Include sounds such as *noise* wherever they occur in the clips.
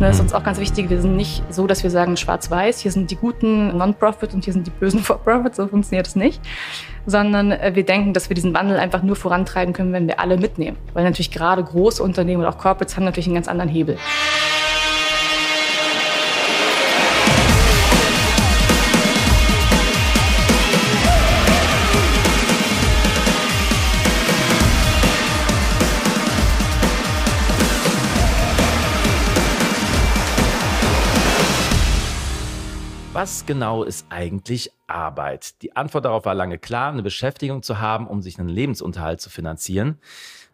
Das ist uns auch ganz wichtig. Wir sind nicht so, dass wir sagen schwarz-weiß, hier sind die guten Non-Profit und hier sind die bösen *laughs* For-Profit. So funktioniert es nicht. Sondern äh, wir denken, dass wir diesen Wandel einfach nur vorantreiben können, wenn wir alle mitnehmen. Weil natürlich gerade große Unternehmen und auch Corporates haben natürlich einen ganz anderen Hebel. Was genau ist eigentlich Arbeit? Die Antwort darauf war lange klar, eine Beschäftigung zu haben, um sich einen Lebensunterhalt zu finanzieren.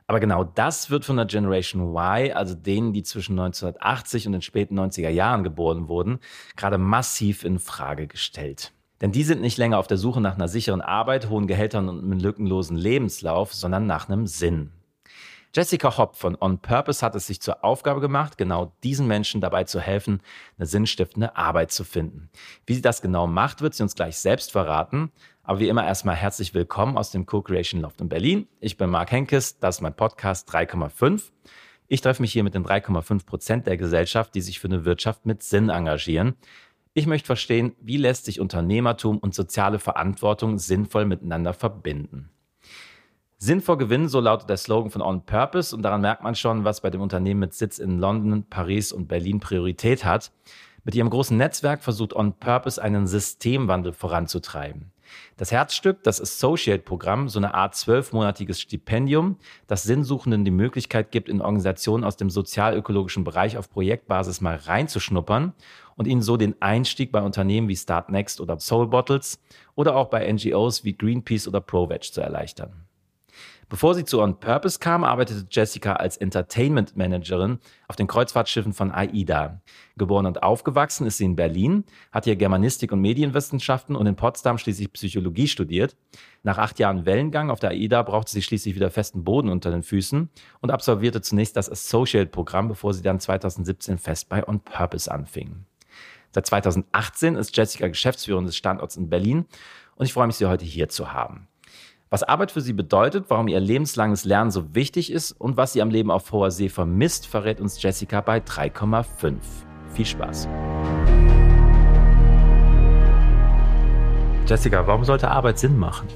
Aber genau das wird von der Generation Y, also denen, die zwischen 1980 und den späten 90er Jahren geboren wurden, gerade massiv in Frage gestellt. Denn die sind nicht länger auf der Suche nach einer sicheren Arbeit, hohen Gehältern und einem lückenlosen Lebenslauf, sondern nach einem Sinn. Jessica Hopp von On Purpose hat es sich zur Aufgabe gemacht, genau diesen Menschen dabei zu helfen, eine sinnstiftende Arbeit zu finden. Wie sie das genau macht, wird sie uns gleich selbst verraten. Aber wie immer erstmal herzlich willkommen aus dem Co-Creation Loft in Berlin. Ich bin Marc Henkes, das ist mein Podcast 3,5. Ich treffe mich hier mit den 3,5 Prozent der Gesellschaft, die sich für eine Wirtschaft mit Sinn engagieren. Ich möchte verstehen, wie lässt sich Unternehmertum und soziale Verantwortung sinnvoll miteinander verbinden. Sinn vor Gewinn, so lautet der Slogan von On Purpose. Und daran merkt man schon, was bei dem Unternehmen mit Sitz in London, Paris und Berlin Priorität hat. Mit ihrem großen Netzwerk versucht On Purpose einen Systemwandel voranzutreiben. Das Herzstück, das Associate-Programm, so eine Art zwölfmonatiges Stipendium, das Sinnsuchenden die Möglichkeit gibt, in Organisationen aus dem sozialökologischen Bereich auf Projektbasis mal reinzuschnuppern und ihnen so den Einstieg bei Unternehmen wie Startnext oder Soul Bottles oder auch bei NGOs wie Greenpeace oder ProVeg zu erleichtern. Bevor sie zu On Purpose kam, arbeitete Jessica als Entertainment Managerin auf den Kreuzfahrtschiffen von AIDA. Geboren und aufgewachsen ist sie in Berlin, hat hier Germanistik und Medienwissenschaften und in Potsdam schließlich Psychologie studiert. Nach acht Jahren Wellengang auf der AIDA brauchte sie schließlich wieder festen Boden unter den Füßen und absolvierte zunächst das Associate-Programm, bevor sie dann 2017 fest bei On Purpose anfing. Seit 2018 ist Jessica Geschäftsführerin des Standorts in Berlin und ich freue mich, Sie heute hier zu haben. Was Arbeit für sie bedeutet, warum ihr lebenslanges Lernen so wichtig ist und was sie am Leben auf hoher See vermisst, verrät uns Jessica bei 3,5. Viel Spaß. Jessica, warum sollte Arbeit Sinn machen?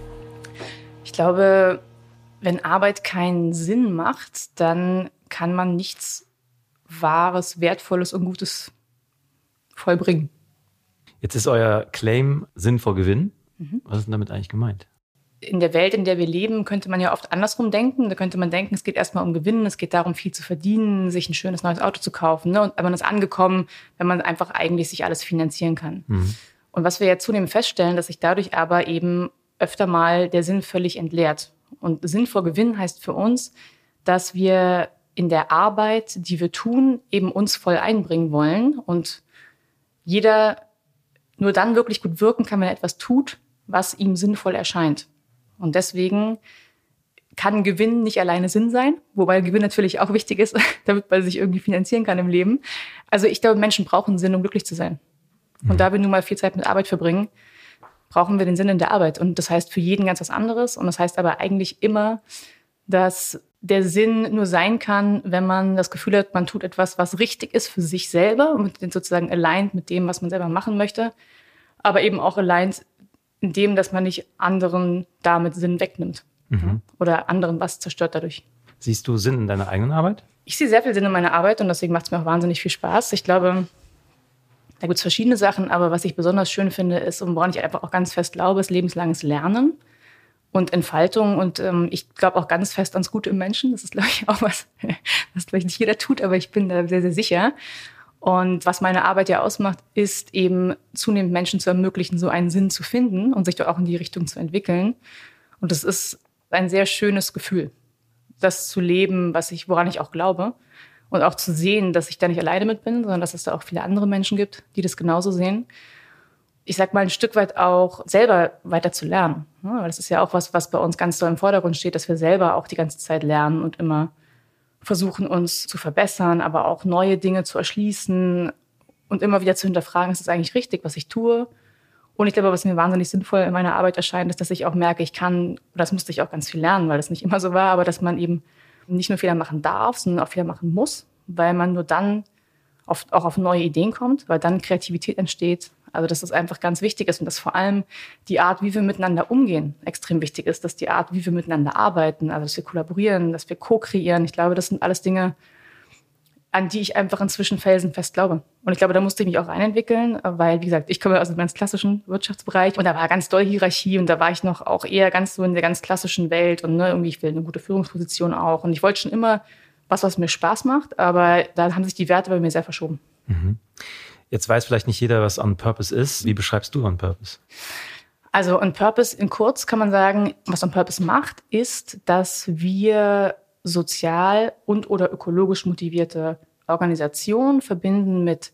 Ich glaube, wenn Arbeit keinen Sinn macht, dann kann man nichts Wahres, Wertvolles und Gutes vollbringen. Jetzt ist euer Claim Sinn vor Gewinn. Mhm. Was ist denn damit eigentlich gemeint? In der Welt, in der wir leben, könnte man ja oft andersrum denken. Da könnte man denken, es geht erstmal um Gewinnen, es geht darum, viel zu verdienen, sich ein schönes neues Auto zu kaufen. Ne? Und man ist angekommen, wenn man einfach eigentlich sich alles finanzieren kann. Mhm. Und was wir ja zunehmend feststellen, dass sich dadurch aber eben öfter mal der Sinn völlig entleert. Und Sinn vor Gewinn heißt für uns, dass wir in der Arbeit, die wir tun, eben uns voll einbringen wollen und jeder nur dann wirklich gut wirken kann, wenn er etwas tut, was ihm sinnvoll erscheint. Und deswegen kann Gewinn nicht alleine Sinn sein, wobei Gewinn natürlich auch wichtig ist, *laughs* damit man sich irgendwie finanzieren kann im Leben. Also ich glaube, Menschen brauchen Sinn, um glücklich zu sein. Und mhm. da wir nun mal viel Zeit mit Arbeit verbringen, brauchen wir den Sinn in der Arbeit. Und das heißt für jeden ganz was anderes. Und das heißt aber eigentlich immer, dass der Sinn nur sein kann, wenn man das Gefühl hat, man tut etwas, was richtig ist für sich selber und sozusagen aligned mit dem, was man selber machen möchte, aber eben auch aligned indem, dass man nicht anderen damit Sinn wegnimmt mhm. oder anderen was zerstört dadurch. Siehst du Sinn in deiner eigenen Arbeit? Ich sehe sehr viel Sinn in meiner Arbeit und deswegen macht es mir auch wahnsinnig viel Spaß. Ich glaube, da gibt es verschiedene Sachen, aber was ich besonders schön finde, ist und woran ich einfach auch ganz fest glaube, ist lebenslanges Lernen und Entfaltung. Und ähm, ich glaube auch ganz fest ans Gute im Menschen. Das ist, glaube ich, *laughs* auch was, was vielleicht nicht jeder tut, aber ich bin da sehr, sehr sicher. Und was meine Arbeit ja ausmacht, ist eben zunehmend Menschen zu ermöglichen, so einen Sinn zu finden und sich dort auch in die Richtung zu entwickeln. Und das ist ein sehr schönes Gefühl, das zu leben, was ich, woran ich auch glaube. Und auch zu sehen, dass ich da nicht alleine mit bin, sondern dass es da auch viele andere Menschen gibt, die das genauso sehen. Ich sag mal ein Stück weit auch selber weiter zu lernen. Weil das ist ja auch was, was bei uns ganz doll im Vordergrund steht, dass wir selber auch die ganze Zeit lernen und immer versuchen uns zu verbessern, aber auch neue Dinge zu erschließen und immer wieder zu hinterfragen, ist es eigentlich richtig, was ich tue? Und ich glaube, was mir wahnsinnig sinnvoll in meiner Arbeit erscheint, ist, dass ich auch merke, ich kann, das musste ich auch ganz viel lernen, weil das nicht immer so war, aber dass man eben nicht nur Fehler machen darf, sondern auch Fehler machen muss, weil man nur dann oft auch auf neue Ideen kommt, weil dann Kreativität entsteht. Also dass das einfach ganz wichtig ist und dass vor allem die Art, wie wir miteinander umgehen, extrem wichtig ist, dass die Art, wie wir miteinander arbeiten, also dass wir kollaborieren, dass wir co-kreieren. Ich glaube, das sind alles Dinge, an die ich einfach inzwischen felsenfest glaube. Und ich glaube, da musste ich mich auch reinentwickeln, weil, wie gesagt, ich komme aus einem ganz klassischen Wirtschaftsbereich und da war ganz doll Hierarchie und da war ich noch auch eher ganz so in der ganz klassischen Welt und ne, irgendwie, ich will eine gute Führungsposition auch. Und ich wollte schon immer was, was mir Spaß macht, aber da haben sich die Werte bei mir sehr verschoben. Mhm. Jetzt weiß vielleicht nicht jeder, was On Purpose ist. Wie beschreibst du On Purpose? Also On Purpose in kurz kann man sagen, was On Purpose macht, ist, dass wir sozial und oder ökologisch motivierte Organisationen verbinden mit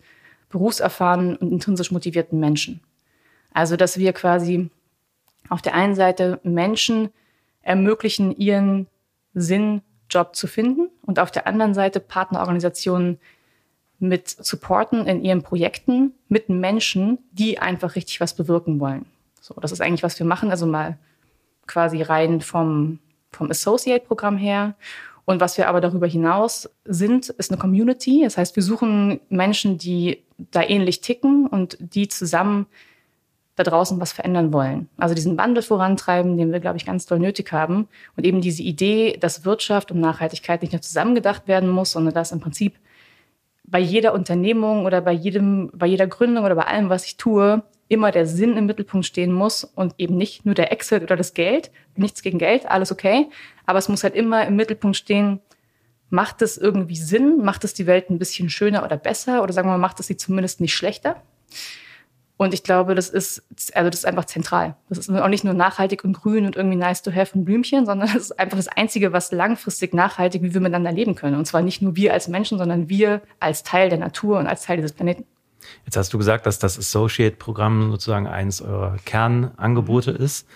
berufserfahrenen und intrinsisch motivierten Menschen. Also dass wir quasi auf der einen Seite Menschen ermöglichen, ihren Sinnjob zu finden und auf der anderen Seite Partnerorganisationen mit supporten in ihren Projekten mit Menschen, die einfach richtig was bewirken wollen. So, das ist eigentlich, was wir machen. Also mal quasi rein vom, vom Associate-Programm her. Und was wir aber darüber hinaus sind, ist eine Community. Das heißt, wir suchen Menschen, die da ähnlich ticken und die zusammen da draußen was verändern wollen. Also diesen Wandel vorantreiben, den wir, glaube ich, ganz doll nötig haben. Und eben diese Idee, dass Wirtschaft und Nachhaltigkeit nicht nur zusammengedacht werden muss, sondern dass im Prinzip bei jeder Unternehmung oder bei jedem, bei jeder Gründung oder bei allem, was ich tue, immer der Sinn im Mittelpunkt stehen muss und eben nicht nur der Exit oder das Geld. Nichts gegen Geld, alles okay. Aber es muss halt immer im Mittelpunkt stehen, macht es irgendwie Sinn? Macht es die Welt ein bisschen schöner oder besser? Oder sagen wir mal, macht es sie zumindest nicht schlechter? Und ich glaube, das ist, also das ist einfach zentral. Das ist auch nicht nur nachhaltig und grün und irgendwie nice to have und Blümchen, sondern *laughs* das ist einfach das Einzige, was langfristig nachhaltig, wie wir miteinander leben können. Und zwar nicht nur wir als Menschen, sondern wir als Teil der Natur und als Teil dieses Planeten. Jetzt hast du gesagt, dass das Associate-Programm sozusagen eines eurer Kernangebote ist.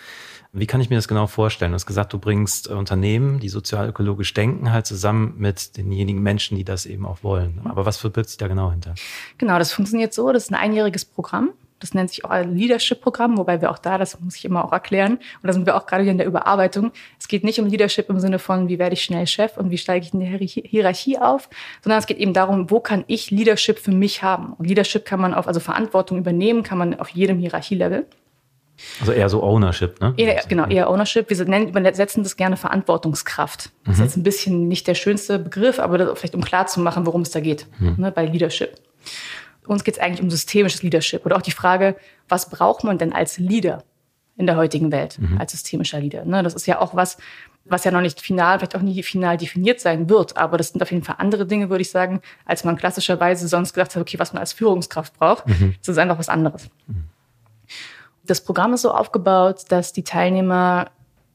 Wie kann ich mir das genau vorstellen? Du hast gesagt, du bringst Unternehmen, die sozial-ökologisch denken, halt zusammen mit denjenigen Menschen, die das eben auch wollen. Aber was verbirgt sich da genau hinter? Genau, das funktioniert so. Das ist ein einjähriges Programm. Das nennt sich auch ein Leadership-Programm, wobei wir auch da, das muss ich immer auch erklären, und da sind wir auch gerade hier in der Überarbeitung. Es geht nicht um Leadership im Sinne von, wie werde ich schnell Chef und wie steige ich in der Hierarchie auf, sondern es geht eben darum, wo kann ich Leadership für mich haben? Und Leadership kann man auf, also Verantwortung übernehmen, kann man auf jedem Hierarchielevel. Also eher so Ownership, ne? Eher, genau, eher Ownership. Wir nennen, übersetzen das gerne Verantwortungskraft. Das ist mhm. jetzt ein bisschen nicht der schönste Begriff, aber das, vielleicht um klar zu machen, worum es da geht mhm. ne, bei Leadership uns geht es eigentlich um systemisches Leadership oder auch die Frage, was braucht man denn als Leader in der heutigen Welt, mhm. als systemischer Leader? Ne? Das ist ja auch was, was ja noch nicht final, vielleicht auch nie final definiert sein wird, aber das sind auf jeden Fall andere Dinge, würde ich sagen, als man klassischerweise sonst gedacht hat, okay, was man als Führungskraft braucht. Mhm. Das ist einfach was anderes. Mhm. Das Programm ist so aufgebaut, dass die Teilnehmer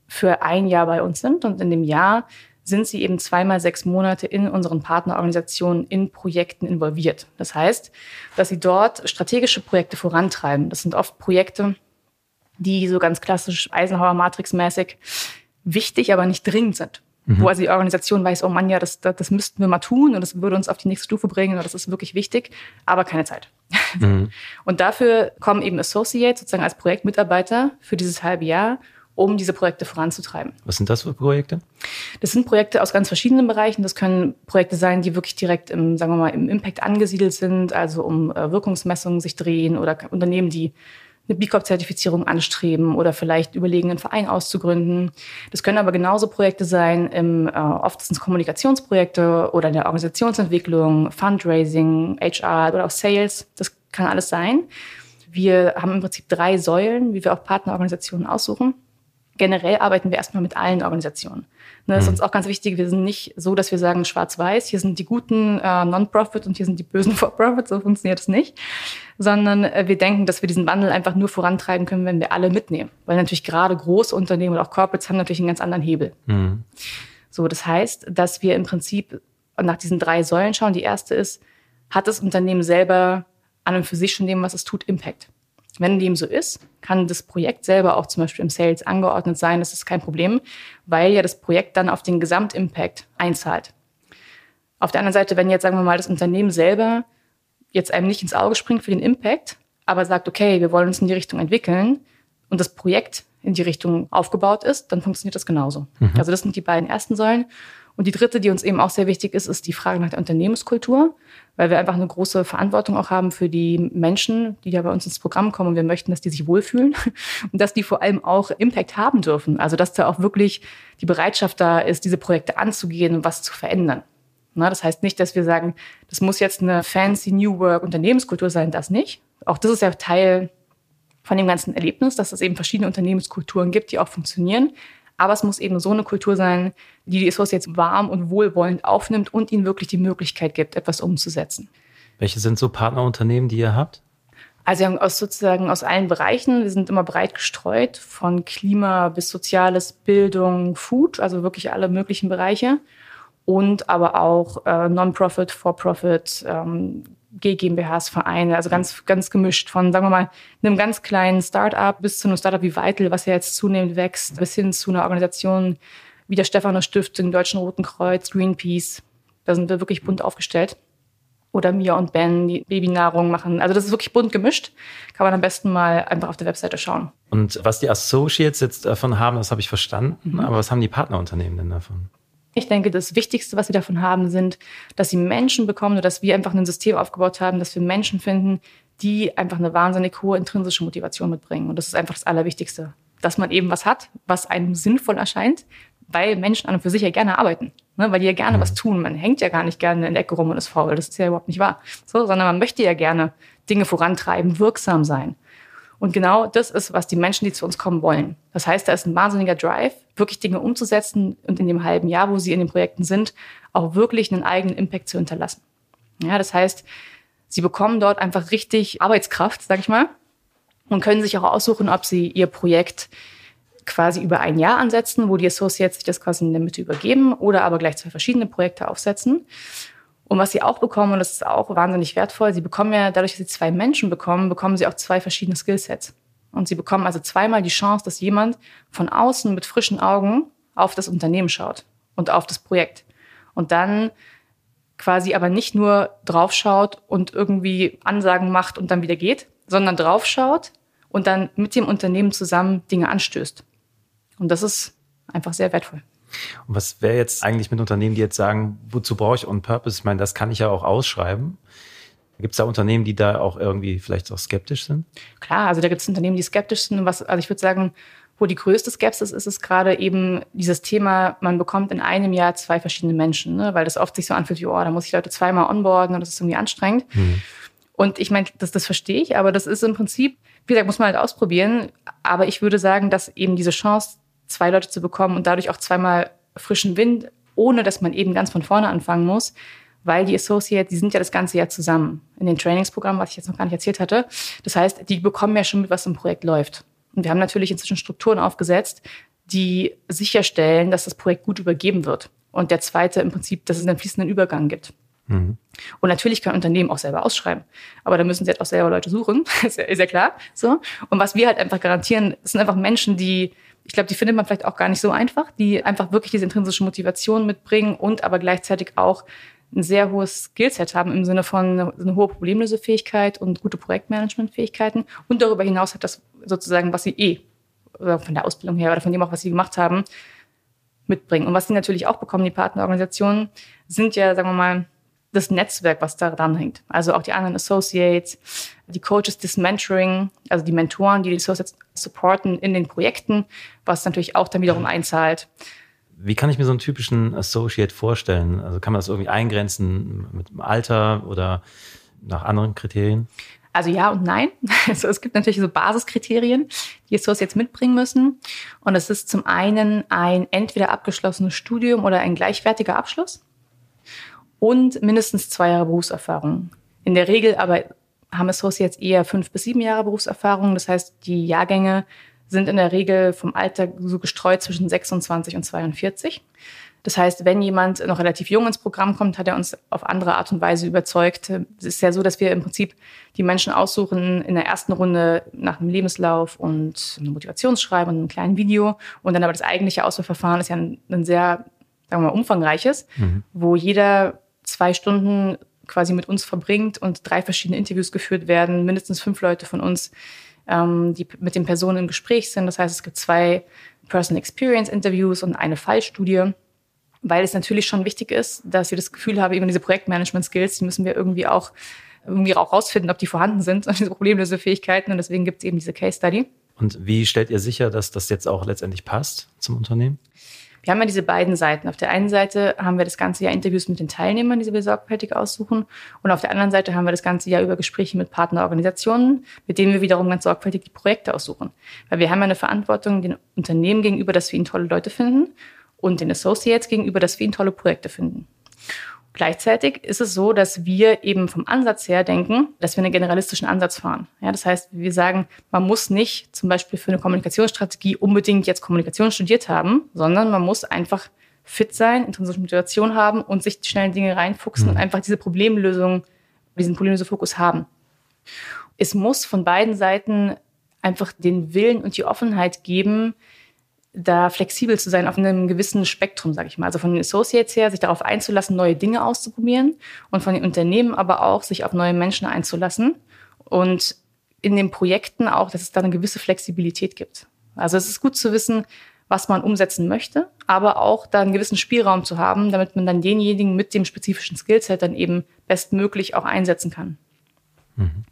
für ein Jahr bei uns sind und in dem Jahr sind sie eben zweimal sechs Monate in unseren Partnerorganisationen in Projekten involviert. Das heißt, dass sie dort strategische Projekte vorantreiben. Das sind oft Projekte, die so ganz klassisch Eisenhower-Matrix-mäßig wichtig, aber nicht dringend sind. Mhm. Wo also die Organisation weiß, oh Mann, ja, das, das, das müssten wir mal tun und das würde uns auf die nächste Stufe bringen oder das ist wirklich wichtig, aber keine Zeit. Mhm. *laughs* Und dafür kommen eben Associates sozusagen als Projektmitarbeiter für dieses halbe Jahr um diese Projekte voranzutreiben. Was sind das für Projekte? Das sind Projekte aus ganz verschiedenen Bereichen. Das können Projekte sein, die wirklich direkt im, sagen wir mal, im Impact angesiedelt sind, also um äh, Wirkungsmessungen sich drehen oder Unternehmen, die eine B Corp-Zertifizierung anstreben oder vielleicht überlegen, einen Verein auszugründen. Das können aber genauso Projekte sein, im, äh, oft sind es Kommunikationsprojekte oder in der Organisationsentwicklung, Fundraising, HR oder auch Sales. Das kann alles sein. Wir haben im Prinzip drei Säulen, wie wir auch Partnerorganisationen aussuchen generell arbeiten wir erstmal mit allen Organisationen. Ne, das ist mhm. uns auch ganz wichtig. Wir sind nicht so, dass wir sagen schwarz-weiß, hier sind die guten äh, Non-Profit und hier sind die bösen *laughs* For-Profit. So funktioniert es nicht. Sondern äh, wir denken, dass wir diesen Wandel einfach nur vorantreiben können, wenn wir alle mitnehmen. Weil natürlich gerade große Unternehmen oder auch Corporates haben natürlich einen ganz anderen Hebel. Mhm. So, das heißt, dass wir im Prinzip nach diesen drei Säulen schauen. Die erste ist, hat das Unternehmen selber an und für sich schon dem, was es tut, Impact? Wenn dem so ist, kann das Projekt selber auch zum Beispiel im Sales angeordnet sein. Das ist kein Problem, weil ja das Projekt dann auf den Gesamtimpact einzahlt. Auf der anderen Seite, wenn jetzt, sagen wir mal, das Unternehmen selber jetzt einem nicht ins Auge springt für den Impact, aber sagt, okay, wir wollen uns in die Richtung entwickeln und das Projekt in die Richtung aufgebaut ist, dann funktioniert das genauso. Mhm. Also das sind die beiden ersten Säulen. Und die dritte, die uns eben auch sehr wichtig ist, ist die Frage nach der Unternehmenskultur, weil wir einfach eine große Verantwortung auch haben für die Menschen, die ja bei uns ins Programm kommen. Und wir möchten, dass die sich wohlfühlen *laughs* und dass die vor allem auch Impact haben dürfen. Also dass da auch wirklich die Bereitschaft da ist, diese Projekte anzugehen und was zu verändern. Na, das heißt nicht, dass wir sagen, das muss jetzt eine fancy New Work Unternehmenskultur sein, das nicht. Auch das ist ja Teil von dem ganzen Erlebnis, dass es eben verschiedene Unternehmenskulturen gibt, die auch funktionieren. Aber es muss eben so eine Kultur sein, die die Associates warm und wohlwollend aufnimmt und ihnen wirklich die Möglichkeit gibt, etwas umzusetzen. Welche sind so Partnerunternehmen, die ihr habt? Also aus sozusagen aus allen Bereichen. Wir sind immer breit gestreut, von Klima bis Soziales, Bildung, Food, also wirklich alle möglichen Bereiche. Und aber auch äh, Non-Profit, For-Profit, ähm, GmbHs, Vereine, also ganz, ganz gemischt von, sagen wir mal, einem ganz kleinen Start-up bis zu einem Start-up wie Vital, was ja jetzt zunehmend wächst, bis hin zu einer Organisation wie der Stephanus Stiftung, Deutschen Roten Kreuz, Greenpeace. Da sind wir wirklich bunt aufgestellt. Oder Mia und Ben, die Babynahrung machen. Also das ist wirklich bunt gemischt. Kann man am besten mal einfach auf der Webseite schauen. Und was die Associates jetzt davon haben, das habe ich verstanden. Mhm. Aber was haben die Partnerunternehmen denn davon? Ich denke, das Wichtigste, was sie davon haben, sind, dass sie Menschen bekommen oder dass wir einfach ein System aufgebaut haben, dass wir Menschen finden, die einfach eine wahnsinnig hohe intrinsische Motivation mitbringen. Und das ist einfach das Allerwichtigste. Dass man eben was hat, was einem sinnvoll erscheint, weil Menschen an und für sich ja gerne arbeiten. Ne? Weil die ja gerne mhm. was tun. Man hängt ja gar nicht gerne in der Ecke rum und ist faul. Das ist ja überhaupt nicht wahr. So, sondern man möchte ja gerne Dinge vorantreiben, wirksam sein. Und genau das ist, was die Menschen, die zu uns kommen, wollen. Das heißt, da ist ein wahnsinniger Drive, wirklich Dinge umzusetzen und in dem halben Jahr, wo sie in den Projekten sind, auch wirklich einen eigenen Impact zu hinterlassen. Ja, das heißt, sie bekommen dort einfach richtig Arbeitskraft, sag ich mal, und können sich auch aussuchen, ob sie ihr Projekt quasi über ein Jahr ansetzen, wo die Associates sich das quasi in der Mitte übergeben oder aber gleich zwei verschiedene Projekte aufsetzen. Und was sie auch bekommen, und das ist auch wahnsinnig wertvoll, sie bekommen ja, dadurch, dass sie zwei Menschen bekommen, bekommen sie auch zwei verschiedene Skillsets. Und sie bekommen also zweimal die Chance, dass jemand von außen mit frischen Augen auf das Unternehmen schaut und auf das Projekt. Und dann quasi aber nicht nur draufschaut und irgendwie Ansagen macht und dann wieder geht, sondern draufschaut und dann mit dem Unternehmen zusammen Dinge anstößt. Und das ist einfach sehr wertvoll. Und was wäre jetzt eigentlich mit Unternehmen, die jetzt sagen, wozu brauche ich On Purpose? Ich meine, das kann ich ja auch ausschreiben. Gibt es da Unternehmen, die da auch irgendwie vielleicht auch skeptisch sind? Klar, also da gibt es Unternehmen, die skeptisch sind. Was, also ich würde sagen, wo die größte Skepsis ist, ist gerade eben dieses Thema, man bekommt in einem Jahr zwei verschiedene Menschen, ne? weil das oft sich so anfühlt wie, oh, da muss ich Leute zweimal onboarden und das ist irgendwie anstrengend. Mhm. Und ich meine, das, das verstehe ich, aber das ist im Prinzip, wie gesagt, muss man halt ausprobieren. Aber ich würde sagen, dass eben diese Chance, zwei Leute zu bekommen und dadurch auch zweimal frischen Wind, ohne dass man eben ganz von vorne anfangen muss, weil die Associates, die sind ja das ganze Jahr zusammen in den Trainingsprogrammen, was ich jetzt noch gar nicht erzählt hatte. Das heißt, die bekommen ja schon mit, was im Projekt läuft. Und wir haben natürlich inzwischen Strukturen aufgesetzt, die sicherstellen, dass das Projekt gut übergeben wird. Und der zweite im Prinzip, dass es einen fließenden Übergang gibt. Mhm. Und natürlich können Unternehmen auch selber ausschreiben. Aber da müssen sie halt auch selber Leute suchen. *laughs* ist, ja, ist ja klar. So. Und was wir halt einfach garantieren, sind einfach Menschen, die ich glaube, die findet man vielleicht auch gar nicht so einfach, die einfach wirklich diese intrinsische Motivation mitbringen und aber gleichzeitig auch ein sehr hohes Skillset haben im Sinne von eine, hohe Problemlösefähigkeit und gute Projektmanagementfähigkeiten. Und darüber hinaus hat das sozusagen, was sie eh von der Ausbildung her oder von dem auch, was sie gemacht haben, mitbringen. Und was sie natürlich auch bekommen, die Partnerorganisationen, sind ja, sagen wir mal, das Netzwerk, was da dran hängt. Also auch die anderen Associates, die Coaches, das Mentoring, also die Mentoren, die die Associates supporten in den Projekten, was natürlich auch dann wiederum einzahlt. Wie kann ich mir so einen typischen Associate vorstellen? Also kann man das irgendwie eingrenzen mit dem Alter oder nach anderen Kriterien? Also ja und nein. *laughs* Also es gibt natürlich so Basiskriterien, die Associates mitbringen müssen. Und es ist zum einen ein entweder abgeschlossenes Studium oder ein gleichwertiger Abschluss und mindestens zwei Jahre Berufserfahrung. In der Regel aber haben Associates eher fünf bis sieben Jahre Berufserfahrung. Das heißt, die Jahrgänge sind in der Regel vom Alter so gestreut zwischen 26 und 42. Das heißt, wenn jemand noch relativ jung ins Programm kommt, hat er uns auf andere Art und Weise überzeugt. Es ist ja so, dass wir im Prinzip die Menschen aussuchen in der ersten Runde nach einem Lebenslauf und einem Motivationsschreiben und einem kleinen Video. Und dann aber das eigentliche Auswahlverfahren ist ja ein, ein sehr, sagen wir mal, umfangreiches, mhm. wo jeder zwei Stunden quasi mit uns verbringt und drei verschiedene Interviews geführt werden, mindestens fünf Leute von uns, ähm, die mit den Personen im Gespräch sind. Das heißt, es gibt zwei Personal Experience Interviews und eine Fallstudie. weil es natürlich schon wichtig ist, dass wir das Gefühl haben, eben diese Projektmanagement-Skills, die müssen wir irgendwie auch irgendwie auch rausfinden, ob die vorhanden sind, *laughs* diese Problemlösefähigkeiten. Und deswegen gibt es eben diese Case Study. Und wie stellt ihr sicher, dass das jetzt auch letztendlich passt zum Unternehmen? Wir haben ja diese beiden Seiten. Auf der einen Seite haben wir das ganze Jahr Interviews mit den Teilnehmern, die wir sorgfältig aussuchen. Und auf der anderen Seite haben wir das ganze Jahr über Gespräche mit Partnerorganisationen, mit denen wir wiederum ganz sorgfältig die Projekte aussuchen. Weil wir haben ja eine Verantwortung den Unternehmen gegenüber, dass wir ihnen tolle Leute finden und den Associates gegenüber, dass wir ihnen tolle Projekte finden. Gleichzeitig ist es so, dass wir eben vom Ansatz her denken, dass wir einen generalistischen Ansatz fahren. Ja, das heißt, wir sagen, man muss nicht zum Beispiel für eine Kommunikationsstrategie unbedingt jetzt Kommunikation studiert haben, sondern man muss einfach fit sein, intrinsische Motivation haben und sich schnell in Dinge reinfuchsen mhm. und einfach diese Problemlösung, diesen Problemlösefokus haben. Es muss von beiden Seiten einfach den Willen und die Offenheit geben, da flexibel zu sein auf einem gewissen Spektrum, sage ich mal. Also von den Associates her, sich darauf einzulassen, neue Dinge auszuprobieren und von den Unternehmen aber auch, sich auf neue Menschen einzulassen und in den Projekten auch, dass es da eine gewisse Flexibilität gibt. Also es ist gut zu wissen, was man umsetzen möchte, aber auch da einen gewissen Spielraum zu haben, damit man dann denjenigen mit dem spezifischen Skillset dann eben bestmöglich auch einsetzen kann. Mhm.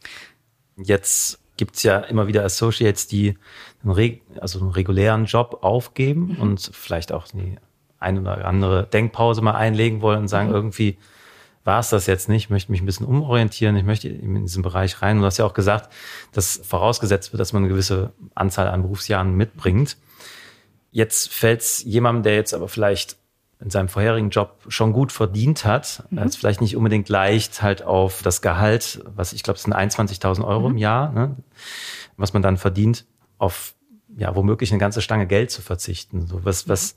Jetzt gibt es ja immer wieder Associates, die einen, also einen regulären Job aufgeben mhm. und vielleicht auch die eine oder andere Denkpause mal einlegen wollen und sagen, mhm. irgendwie war es das jetzt nicht, ich möchte mich ein bisschen umorientieren, ich möchte in diesen Bereich rein. Und du hast ja auch gesagt, dass vorausgesetzt wird, dass man eine gewisse Anzahl an Berufsjahren mitbringt. Jetzt fällt es jemandem, der jetzt aber vielleicht in seinem vorherigen Job schon gut verdient hat, mhm. ist vielleicht nicht unbedingt leicht halt auf das Gehalt, was ich glaube, es sind 21.000 Euro mhm. im Jahr, ne, was man dann verdient, auf ja womöglich eine ganze Stange Geld zu verzichten. So was, was,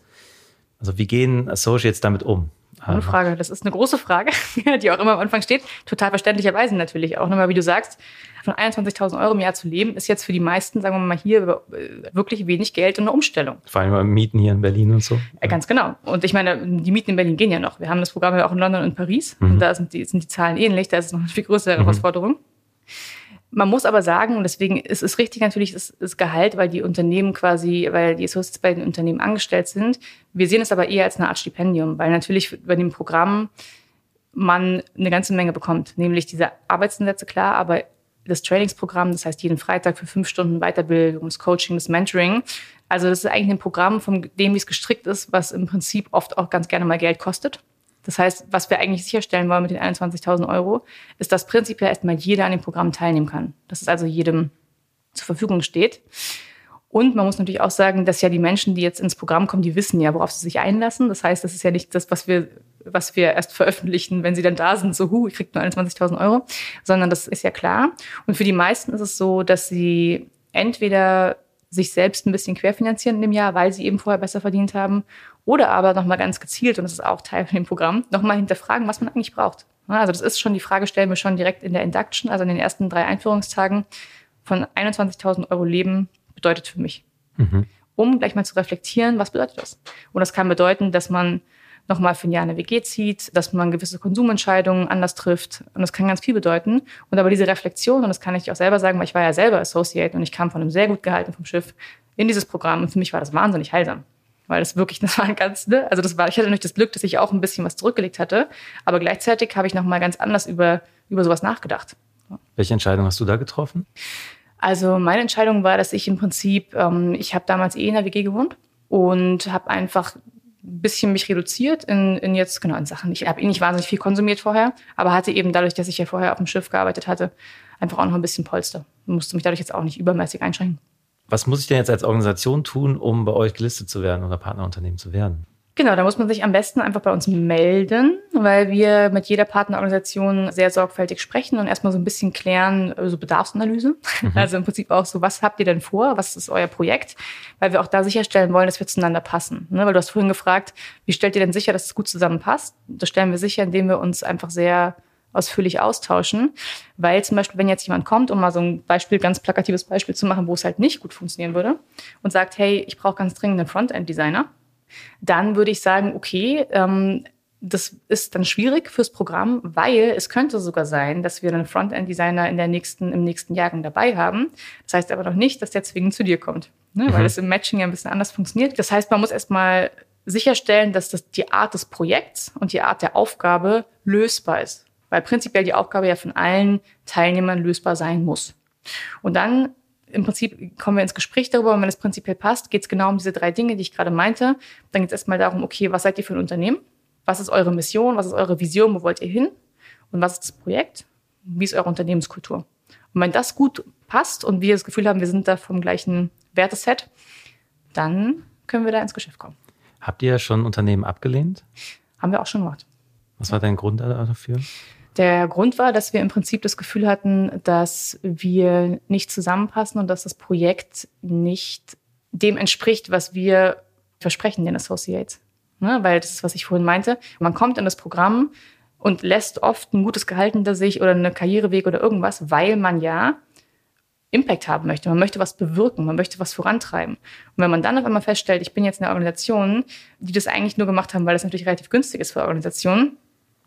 also wie gehen Associates damit um? Ohne Frage. Das ist eine große Frage, *laughs* die auch immer am Anfang steht. Total verständlicherweise natürlich auch. Nochmal, wie du sagst, von 21.000 Euro im Jahr zu leben, ist jetzt für die meisten, sagen wir mal hier, wirklich wenig Geld und eine Umstellung. Vor allem bei Mieten hier in Berlin und so. Ja, ganz genau. Und ich meine, die Mieten in Berlin gehen ja noch. Wir haben das Programm ja auch in London und Paris. Mhm. Und da sind die, sind die Zahlen ähnlich. Da ist es noch eine viel größere mhm. Man muss aber sagen, und deswegen ist es richtig natürlich das, das Gehalt, weil die Unternehmen quasi, weil die Associates bei den Unternehmen angestellt sind. Wir sehen es aber eher als eine Art Stipendium, weil natürlich bei dem Programm man eine ganze Menge bekommt, nämlich diese Arbeitseinsätze klar, aber das Trainingsprogramm, das heißt jeden Freitag für fünf Stunden Weiterbildung, das Coaching, das Mentoring. Also das ist eigentlich ein Programm, von dem wie es gestrickt ist, was im Prinzip oft auch ganz gerne mal Geld kostet. Das heißt, was wir eigentlich sicherstellen wollen mit den 21.000 Euro, ist, dass prinzipiell erstmal jeder an dem Programm teilnehmen kann. Dass es also jedem zur Verfügung steht. Und man muss natürlich auch sagen, dass ja die Menschen, die jetzt ins Programm kommen, die wissen ja, worauf sie sich einlassen. Das heißt, das ist ja nicht das, was wir, was wir erst veröffentlichen, wenn sie dann da sind, so, hu, ich krieg nur 21.000 Euro, sondern das ist ja klar. Und für die meisten ist es so, dass sie entweder sich selbst ein bisschen querfinanzieren in dem Jahr, weil sie eben vorher besser verdient haben oder aber nochmal ganz gezielt, und das ist auch Teil von dem Programm, nochmal hinterfragen, was man eigentlich braucht. Also das ist schon die Frage, stellen wir schon direkt in der Induction, also in den ersten drei Einführungstagen von 21.000 Euro Leben bedeutet für mich. Mhm. Um gleich mal zu reflektieren, was bedeutet das? Und das kann bedeuten, dass man nochmal für ein Jahr eine WG zieht, dass man gewisse Konsumentscheidungen anders trifft. Und das kann ganz viel bedeuten. Und aber diese Reflexion, und das kann ich auch selber sagen, weil ich war ja selber Associate und ich kam von einem sehr gut gehalten vom Schiff in dieses Programm. Und für mich war das wahnsinnig heilsam. Weil das wirklich, das war ganz, ne? Also das war, ich hatte nicht das Glück, dass ich auch ein bisschen was zurückgelegt hatte. Aber gleichzeitig habe ich nochmal ganz anders über, über sowas nachgedacht. Welche Entscheidung hast du da getroffen? Also meine Entscheidung war, dass ich im Prinzip, ähm, ich habe damals eh in der WG gewohnt und habe einfach ein bisschen mich reduziert in, in jetzt, genau, in Sachen. Ich habe eh nicht wahnsinnig viel konsumiert vorher, aber hatte eben dadurch, dass ich ja vorher auf dem Schiff gearbeitet hatte, einfach auch noch ein bisschen Polster. Musste mich dadurch jetzt auch nicht übermäßig einschränken. Was muss ich denn jetzt als Organisation tun, um bei euch gelistet zu werden oder Partnerunternehmen zu werden? Genau, da muss man sich am besten einfach bei uns melden, weil wir mit jeder Partnerorganisation sehr sorgfältig sprechen und erstmal so ein bisschen klären, so Bedarfsanalyse. Mhm. *laughs* Also im Prinzip auch so, was habt ihr denn vor? Was ist euer Projekt? Weil wir auch da sicherstellen wollen, dass wir zueinander passen. Ne? Weil du hast vorhin gefragt, wie stellt ihr denn sicher, dass es gut zusammenpasst? Das stellen wir sicher, indem wir uns einfach sehr ausführlich austauschen. Weil zum Beispiel, wenn jetzt jemand kommt, um mal so ein Beispiel, ganz plakatives Beispiel zu machen, wo es halt nicht gut funktionieren würde und sagt, hey, ich brauche ganz dringend einen Frontend-Designer, dann würde ich sagen, okay, ähm, das ist dann schwierig fürs Programm, weil es könnte sogar sein, dass wir einen Frontend-Designer in der nächsten, im nächsten Jahrgang dabei haben. Das heißt aber noch nicht, dass der zwingend zu dir kommt, ne? mhm. weil es im Matching ja ein bisschen anders funktioniert. Das heißt, man muss erstmal sicherstellen, dass das die Art des Projekts und die Art der Aufgabe lösbar ist. Weil prinzipiell die Aufgabe ja von allen Teilnehmern lösbar sein muss. Und dann im Prinzip kommen wir ins Gespräch darüber, und wenn es prinzipiell passt, geht es genau um diese drei Dinge, die ich gerade meinte. Dann geht es erstmal darum, okay, was seid ihr für ein Unternehmen? Was ist eure Mission? Was ist eure Vision? Wo wollt ihr hin? Und was ist das Projekt? Wie ist eure Unternehmenskultur? Und wenn das gut passt und wir das Gefühl haben, wir sind da vom gleichen Werteset, dann können wir da ins Geschäft kommen. Habt ihr schon Unternehmen abgelehnt? Haben wir auch schon gemacht. Was war dein Grund dafür? Der Grund war, dass wir im Prinzip das Gefühl hatten, dass wir nicht zusammenpassen und dass das Projekt nicht dem entspricht, was wir versprechen den Associates. Ne? Weil das ist, was ich vorhin meinte. Man kommt in das Programm und lässt oft ein gutes Gehalt hinter sich oder einen Karriereweg oder irgendwas, weil man ja Impact haben möchte. Man möchte was bewirken, man möchte was vorantreiben. Und wenn man dann auf einmal feststellt, ich bin jetzt in einer Organisation, die das eigentlich nur gemacht haben, weil das natürlich relativ günstig ist für Organisationen,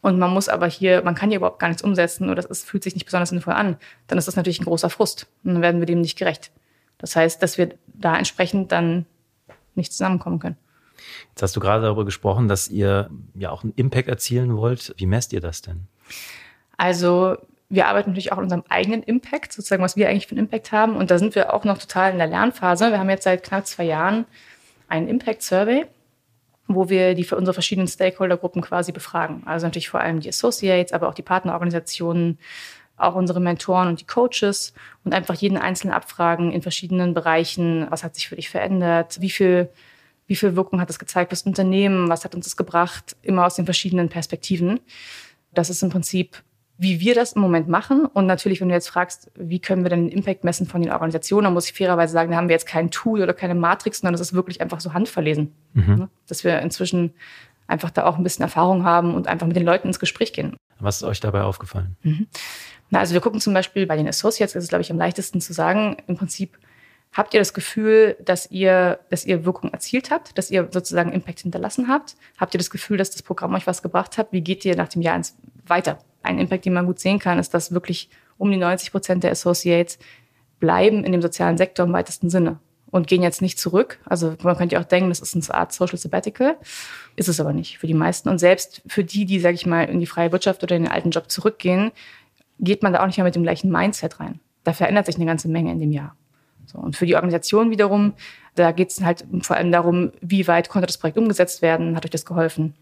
und man muss aber hier, man kann hier überhaupt gar nichts umsetzen oder es fühlt sich nicht besonders sinnvoll an, dann ist das natürlich ein großer Frust. Und dann werden wir dem nicht gerecht. Das heißt, dass wir da entsprechend dann nicht zusammenkommen können. Jetzt hast du gerade darüber gesprochen, dass ihr ja auch einen Impact erzielen wollt. Wie messt ihr das denn? Also wir arbeiten natürlich auch an unserem eigenen Impact, sozusagen, was wir eigentlich für einen Impact haben. Und da sind wir auch noch total in der Lernphase. Wir haben jetzt seit knapp zwei Jahren einen Impact Survey, wo wir die für unsere verschiedenen Stakeholdergruppen quasi befragen. Also natürlich vor allem die Associates, aber auch die Partnerorganisationen, auch unsere Mentoren und die Coaches und einfach jeden einzelnen abfragen in verschiedenen Bereichen. Was hat sich für dich verändert? Wie viel, wie viel Wirkung hat es gezeigt fürs Unternehmen? Was hat uns das gebracht? Immer aus den verschiedenen Perspektiven. Das ist im Prinzip wie wir das im Moment machen. Und natürlich, wenn du jetzt fragst, wie können wir denn den Impact messen von den Organisationen, dann muss ich fairerweise sagen, da haben wir jetzt kein Tool oder keine Matrix, sondern das ist wirklich einfach so handverlesen. Mhm. Ne? Dass wir inzwischen einfach da auch ein bisschen Erfahrung haben und einfach mit den Leuten ins Gespräch gehen. Was ist euch dabei aufgefallen? Mhm. Na, also wir gucken zum Beispiel bei den Associates, das ist, glaube ich, am leichtesten zu sagen, im Prinzip, habt ihr das Gefühl, dass ihr, dass ihr Wirkung erzielt habt, dass ihr sozusagen Impact hinterlassen habt? Habt ihr das Gefühl, dass das Programm euch was gebracht hat? Wie geht ihr nach dem Jahr ins, weiter? Ein Impact, den man gut sehen kann, ist, dass wirklich um die 90 Prozent der Associates bleiben in dem sozialen Sektor im weitesten Sinne und gehen jetzt nicht zurück. Also man könnte ja auch denken, das ist eine Art Social Sabbatical. Ist es aber nicht für die meisten. Und selbst für die, die, sage ich mal, in die freie Wirtschaft oder in den alten Job zurückgehen, geht man da auch nicht mehr mit dem gleichen Mindset rein. Da verändert sich eine ganze Menge in dem Jahr. So, und für die Organisation wiederum, da geht es halt vor allem darum, wie weit konnte das Projekt umgesetzt werden, hat euch das geholfen.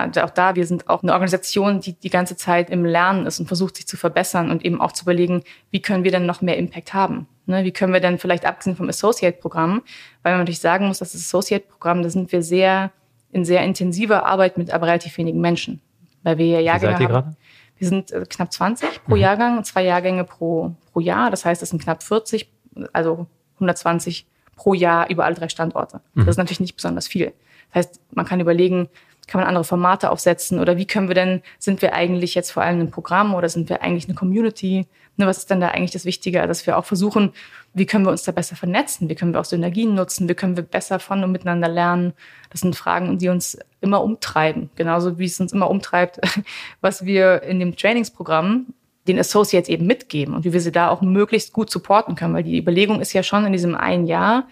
Also auch da, wir sind auch eine Organisation, die die ganze Zeit im Lernen ist und versucht, sich zu verbessern und eben auch zu überlegen, wie können wir denn noch mehr Impact haben? Ne, wie können wir denn vielleicht abgesehen vom Associate-Programm, weil man natürlich sagen muss, dass das Associate-Programm, da sind wir sehr in sehr intensiver Arbeit mit aber relativ wenigen Menschen, weil wir ja Jahrgänge haben. Gerade? Wir sind äh, knapp 20 pro mhm. Jahrgang, zwei Jahrgänge pro, pro Jahr. Das heißt, es sind knapp 40, also 120 pro Jahr über alle drei Standorte. Mhm. Das ist natürlich nicht besonders viel. Das heißt, man kann überlegen, kann man andere Formate aufsetzen oder wie können wir denn, sind wir eigentlich jetzt vor allem ein Programm oder sind wir eigentlich eine Community? Ne, was ist denn da eigentlich das Wichtige, dass wir auch versuchen, wie können wir uns da besser vernetzen? Wie können wir auch Synergien nutzen? Wie können wir besser von und miteinander lernen? Das sind Fragen, die uns immer umtreiben. Genauso wie es uns immer umtreibt, *laughs* was wir in dem Trainingsprogramm den Associates eben mitgeben und wie wir sie da auch möglichst gut supporten können, weil die Überlegung ist ja schon in diesem einen Jahr,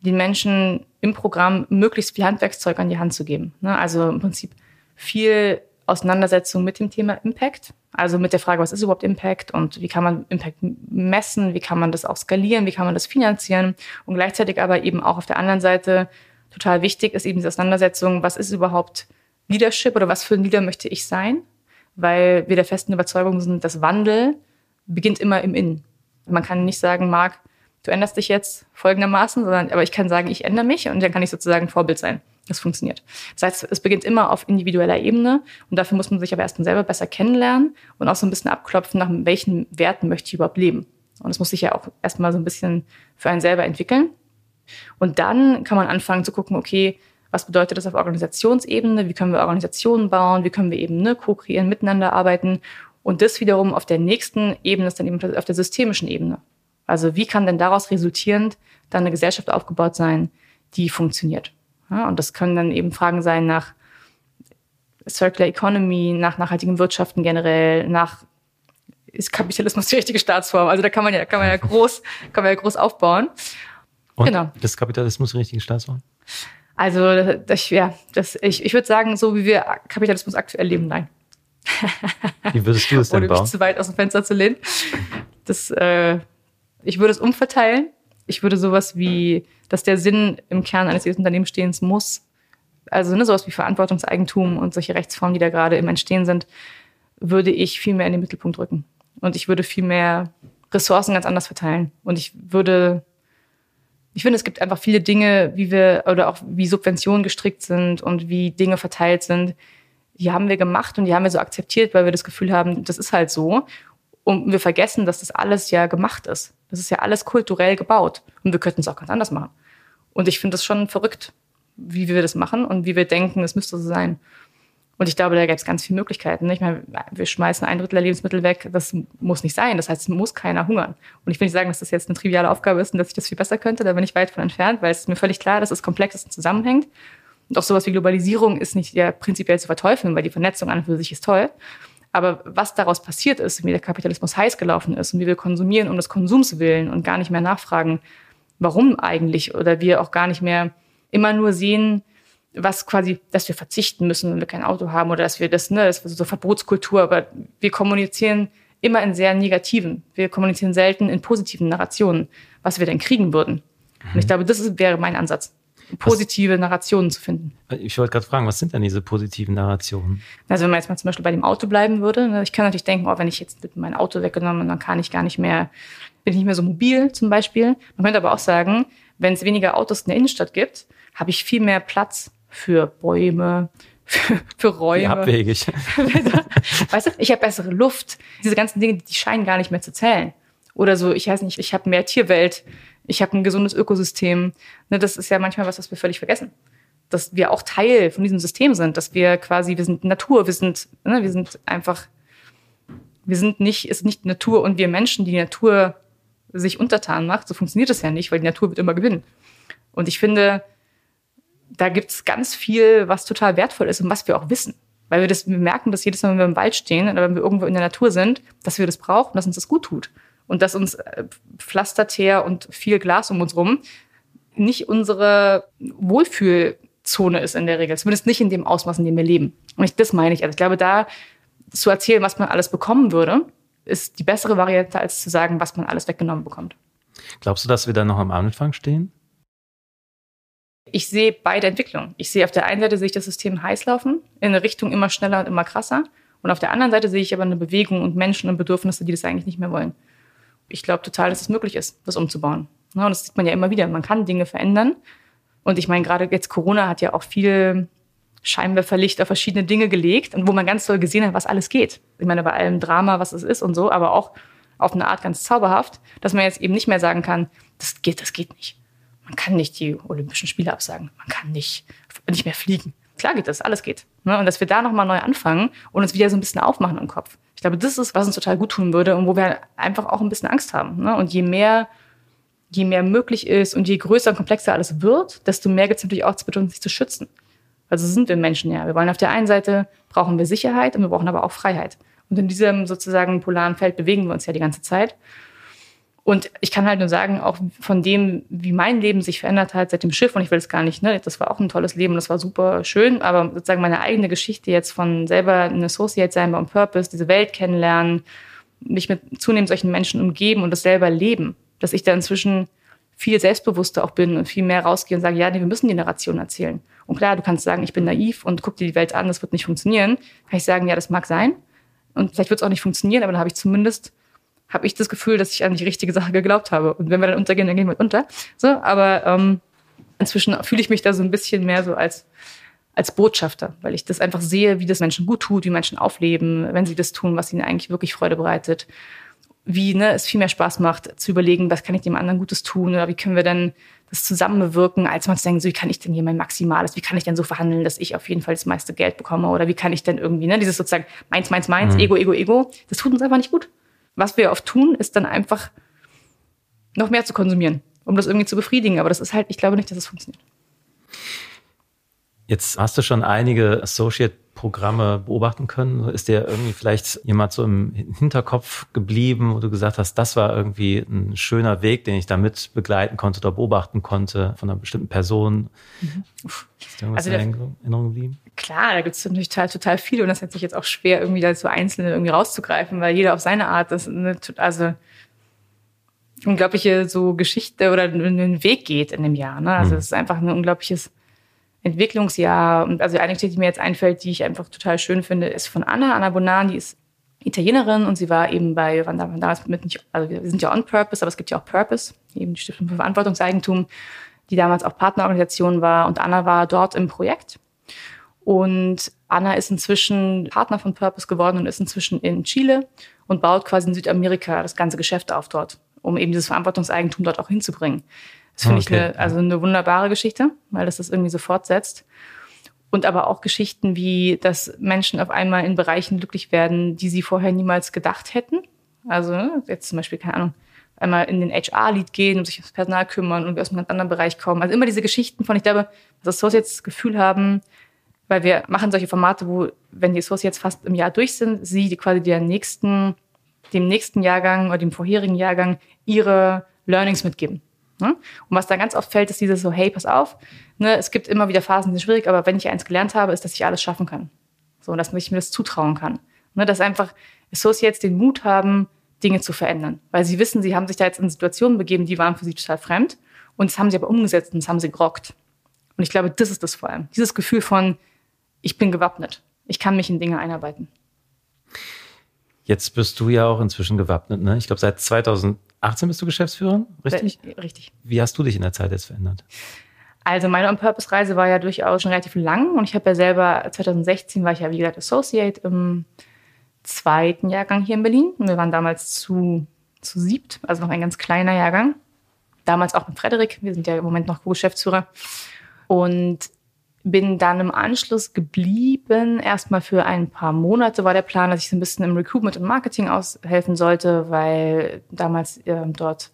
den Menschen im Programm möglichst viel Handwerkszeug an die Hand zu geben. Ne? Also im Prinzip viel Auseinandersetzung mit dem Thema Impact. Also mit der Frage, was ist überhaupt Impact und wie kann man Impact messen, wie kann man das auch skalieren, wie kann man das finanzieren und gleichzeitig aber eben auch auf der anderen Seite total wichtig ist eben diese Auseinandersetzung, was ist überhaupt Leadership oder was für ein Leader möchte ich sein, weil wir der festen Überzeugung sind, dass Wandel beginnt immer im Innen. Man kann nicht sagen, Marc, du änderst dich jetzt folgendermaßen, sondern aber ich kann sagen, ich ändere mich und dann kann ich sozusagen Vorbild sein. Das funktioniert. Das heißt, es beginnt immer auf individueller Ebene und dafür muss man sich aber erstmal selber besser kennenlernen und auch so ein bisschen abklopfen, nach welchen Werten möchte ich überhaupt leben. Und das muss sich ja auch erstmal so ein bisschen für einen selber entwickeln. Und dann kann man anfangen zu gucken, okay, was bedeutet das auf Organisationsebene? Wie können wir Organisationen bauen? Wie können wir eben ne, co-kreieren, miteinander arbeiten? Und das wiederum auf der nächsten Ebene ist dann eben auf der systemischen Ebene. Also wie kann denn daraus resultierend dann eine Gesellschaft aufgebaut sein, die funktioniert? Ja, und das können dann eben Fragen sein nach Circular Economy, nach nachhaltigen Wirtschaften generell, nach ist Kapitalismus die richtige Staatsform? Also da kann man ja, kann man ja groß, kann man ja groß aufbauen. Und genau. Ist Kapitalismus die richtige Staatsform? Also das, ja, das, ich, ich würde sagen, so wie wir Kapitalismus aktuell leben, nein. Wie würdest du es *laughs* denn Ohne bauen? mich zu weit aus dem Fenster zu lehnen. Das, äh, ich würde es umverteilen. Ich würde sowas wie, dass der Sinn im Kern eines jedes Unternehmens stehen muss. Also ne, sowas wie Verantwortungseigentum und solche Rechtsformen, die da gerade im Entstehen sind, würde ich viel mehr in den Mittelpunkt rücken. Und ich würde viel mehr Ressourcen ganz anders verteilen. Und ich würde, ich finde, es gibt einfach viele Dinge, wie wir, oder auch wie Subventionen gestrickt sind und wie Dinge verteilt sind, die haben wir gemacht und die haben wir so akzeptiert, weil wir das Gefühl haben, das ist halt so. Und wir vergessen, dass das alles ja gemacht ist. Das ist ja alles kulturell gebaut. Und wir könnten es auch ganz anders machen. Und ich finde das schon verrückt, wie wir das machen und wie wir denken, es müsste so sein. Und ich glaube, da gibt es ganz viele Möglichkeiten. Ich meine, wir schmeißen ein Drittel der Lebensmittel weg. Das muss nicht sein. Das heißt, es muss keiner hungern. Und ich will nicht sagen, dass das jetzt eine triviale Aufgabe ist und dass ich das viel besser könnte. Da bin ich weit von entfernt, weil es ist mir völlig klar, dass es komplex ist und zusammenhängt. Und auch sowas wie Globalisierung ist nicht ja prinzipiell zu verteufeln, weil die Vernetzung an und für sich ist toll. Aber was daraus passiert ist, wie der Kapitalismus heiß gelaufen ist und wie wir konsumieren um des Konsums willen und gar nicht mehr nachfragen, warum eigentlich oder wir auch gar nicht mehr immer nur sehen, was quasi, dass wir verzichten müssen, wenn wir kein Auto haben oder dass wir das, ne, das ist so Verbotskultur, aber wir kommunizieren immer in sehr negativen. Wir kommunizieren selten in positiven Narrationen, was wir denn kriegen würden. Und ich glaube, das ist, wäre mein Ansatz positive Narrationen zu finden. Ich wollte gerade fragen, was sind denn diese positiven Narrationen? Also wenn man jetzt mal zum Beispiel bei dem Auto bleiben würde, ne, ich kann natürlich denken, oh, wenn ich jetzt mein Auto weggenommen, dann kann ich gar nicht mehr, bin ich nicht mehr so mobil zum Beispiel. Man könnte aber auch sagen, wenn es weniger Autos in der Innenstadt gibt, habe ich viel mehr Platz für Bäume, *laughs* für, für Räume. Wie abwegig. *laughs* weißt du, ich habe bessere Luft. Diese ganzen Dinge, die scheinen gar nicht mehr zu zählen. Oder so, ich weiß nicht, ich habe mehr Tierwelt, ich habe ein gesundes Ökosystem. Ne, das ist ja manchmal was, was wir völlig vergessen. Dass wir auch Teil von diesem System sind, dass wir quasi, wir sind Natur, wir sind, ne, wir sind einfach, wir sind nicht, ist nicht Natur und wir Menschen, die die Natur sich untertan macht. So funktioniert das ja nicht, weil die Natur wird immer gewinnen. Und ich finde, da gibt es ganz viel, was total wertvoll ist und was wir auch wissen. Weil wir das, wir merken, dass jedes Mal, wenn wir im Wald stehen oder wenn wir irgendwo in der Natur sind, dass wir das brauchen, dass uns das gut tut. Und dass uns äh, Pflasterteer und viel Glas um uns rum nicht unsere Wohlfühlzone ist in der Regel. Zumindest nicht in dem Ausmaß, in dem wir leben. Und ich, das meine ich. Also ich glaube, da zu erzählen, was man alles bekommen würde, ist die bessere Variante, als zu sagen, was man alles weggenommen bekommt. Glaubst du, dass wir da noch am Anfang stehen? Ich sehe beide Entwicklungen. Ich sehe auf der einen Seite sehe ich das System heiß laufen, in eine Richtung immer schneller und immer krasser. Und auf der anderen Seite sehe ich aber eine Bewegung und Menschen und Bedürfnisse, die das eigentlich nicht mehr wollen. Ich glaube total, dass es möglich ist, das umzubauen. Ja, und das sieht man ja immer wieder. Man kann Dinge verändern. Und ich meine, gerade jetzt Corona hat ja auch viel Scheinwerferlicht auf verschiedene Dinge gelegt und wo man ganz doll gesehen hat, was alles geht. Ich meine, bei allem Drama, was es ist und so, aber auch auf eine Art ganz zauberhaft, dass man jetzt eben nicht mehr sagen kann, das geht, das geht nicht. Man kann nicht die Olympischen Spiele absagen. Man kann nicht, nicht mehr fliegen. Klar geht das, alles geht. Ne? Und dass wir da nochmal neu anfangen und uns wieder so ein bisschen aufmachen im Kopf. Ich glaube, das ist, was uns total gut tun würde und wo wir einfach auch ein bisschen Angst haben. Ne? Und je mehr, je mehr möglich ist und je größer und komplexer alles wird, desto mehr gibt es natürlich auch zu Bedürfnis, sich zu schützen. Also sind wir Menschen ja. Wir wollen auf der einen Seite brauchen wir Sicherheit und wir brauchen aber auch Freiheit. Und in diesem sozusagen polaren Feld bewegen wir uns ja die ganze Zeit. Und ich kann halt nur sagen, auch von dem, wie mein Leben sich verändert hat seit dem Schiff, und ich will es gar nicht, ne, das war auch ein tolles Leben, das war super schön, aber sozusagen meine eigene Geschichte jetzt von selber ein Associate sein beim Purpose, diese Welt kennenlernen, mich mit zunehmend solchen Menschen umgeben und das selber leben, dass ich da inzwischen viel selbstbewusster auch bin und viel mehr rausgehe und sage, ja, nee, wir müssen die Narration erzählen. Und klar, du kannst sagen, ich bin naiv und guck dir die Welt an, das wird nicht funktionieren. Kann ich sagen, ja, das mag sein. Und vielleicht wird es auch nicht funktionieren, aber dann habe ich zumindest habe ich das Gefühl, dass ich an die richtige Sache geglaubt habe. Und wenn wir dann untergehen, dann gehen wir unter. So, aber ähm, inzwischen fühle ich mich da so ein bisschen mehr so als als Botschafter, weil ich das einfach sehe, wie das Menschen gut tut, wie Menschen aufleben, wenn sie das tun, was ihnen eigentlich wirklich Freude bereitet. Wie ne, es viel mehr Spaß macht, zu überlegen, was kann ich dem anderen Gutes tun oder wie können wir denn das zusammenwirken, als man zu denken, so, wie kann ich denn hier mein Maximales, wie kann ich denn so verhandeln, dass ich auf jeden Fall das meiste Geld bekomme oder wie kann ich denn irgendwie, ne, dieses sozusagen meins, meins, meins, mhm. Ego, Ego, Ego, das tut uns einfach nicht gut. Was wir oft tun, ist dann einfach noch mehr zu konsumieren, um das irgendwie zu befriedigen. Aber das ist halt, ich glaube nicht, dass es funktioniert. Jetzt hast du schon einige Associate Programme beobachten können? Ist dir irgendwie vielleicht jemand so im Hinterkopf geblieben, wo du gesagt hast, das war irgendwie ein schöner Weg, den ich damit begleiten konnte oder beobachten konnte von einer bestimmten Person? Mhm. Ist dir irgendwas also in Erinnerung geblieben? Klar, da gibt es natürlich total, total viele und das hat sich jetzt auch schwer, irgendwie da so einzelne irgendwie rauszugreifen, weil jeder auf seine Art das eine, also unglaubliche so Geschichte oder einen Weg geht in dem Jahr. Ne? Also mhm. es ist einfach ein unglaubliches Entwicklungsjahr. Und also eine Geschichte, die mir jetzt einfällt, die ich einfach total schön finde, ist von Anna. Anna Bonan, die ist Italienerin und sie war eben bei, wir waren damals mit nicht, also wir sind ja on Purpose, aber es gibt ja auch Purpose, eben die Stiftung für Verantwortungseigentum, die damals auch Partnerorganisation war und Anna war dort im Projekt. Und Anna ist inzwischen Partner von Purpose geworden und ist inzwischen in Chile und baut quasi in Südamerika das ganze Geschäft auf dort, um eben dieses Verantwortungseigentum dort auch hinzubringen. Das finde okay. ich eine, also eine wunderbare Geschichte, weil das das irgendwie so fortsetzt. Und aber auch Geschichten wie, dass Menschen auf einmal in Bereichen glücklich werden, die sie vorher niemals gedacht hätten. Also ne, jetzt zum Beispiel, keine Ahnung, einmal in den HR-Lead gehen und sich ums Personal kümmern und aus einem ganz anderen Bereich kommen. Also immer diese Geschichten von, ich glaube, dass Associates das Gefühl haben, weil wir machen solche Formate, wo, wenn die Associates fast im Jahr durch sind, sie die quasi der nächsten, dem nächsten Jahrgang oder dem vorherigen Jahrgang ihre Learnings mitgeben. Ne? Und was da ganz oft fällt, ist dieses so, hey, pass auf, ne, es gibt immer wieder Phasen, die sind schwierig, aber wenn ich eins gelernt habe, ist, dass ich alles schaffen kann. So, und dass ich mir das zutrauen kann. Ne, dass einfach Associates den Mut haben, Dinge zu verändern. Weil sie wissen, sie haben sich da jetzt in Situationen begeben, die waren für sie total fremd. Und das haben sie aber umgesetzt und das haben sie gerockt. Und ich glaube, das ist das vor allem. Dieses Gefühl von, ich bin gewappnet. Ich kann mich in Dinge einarbeiten. Jetzt bist du ja auch inzwischen gewappnet. Ne? Ich glaube, seit 2000 18 bist du Geschäftsführerin, richtig? Richtig. Wie hast du dich in der Zeit jetzt verändert? Also meine On-Purpose-Reise war ja durchaus schon relativ lang und ich habe ja selber, 2016 war ich ja wie gesagt Associate im zweiten Jahrgang hier in Berlin. Und wir waren damals zu, zu siebt, also noch ein ganz kleiner Jahrgang. Damals auch mit Frederik, wir sind ja im Moment noch Co-Geschäftsführer. Und bin dann im Anschluss geblieben. Erstmal für ein paar Monate war der Plan, dass ich so ein bisschen im Recruitment und Marketing aushelfen sollte, weil damals äh, dort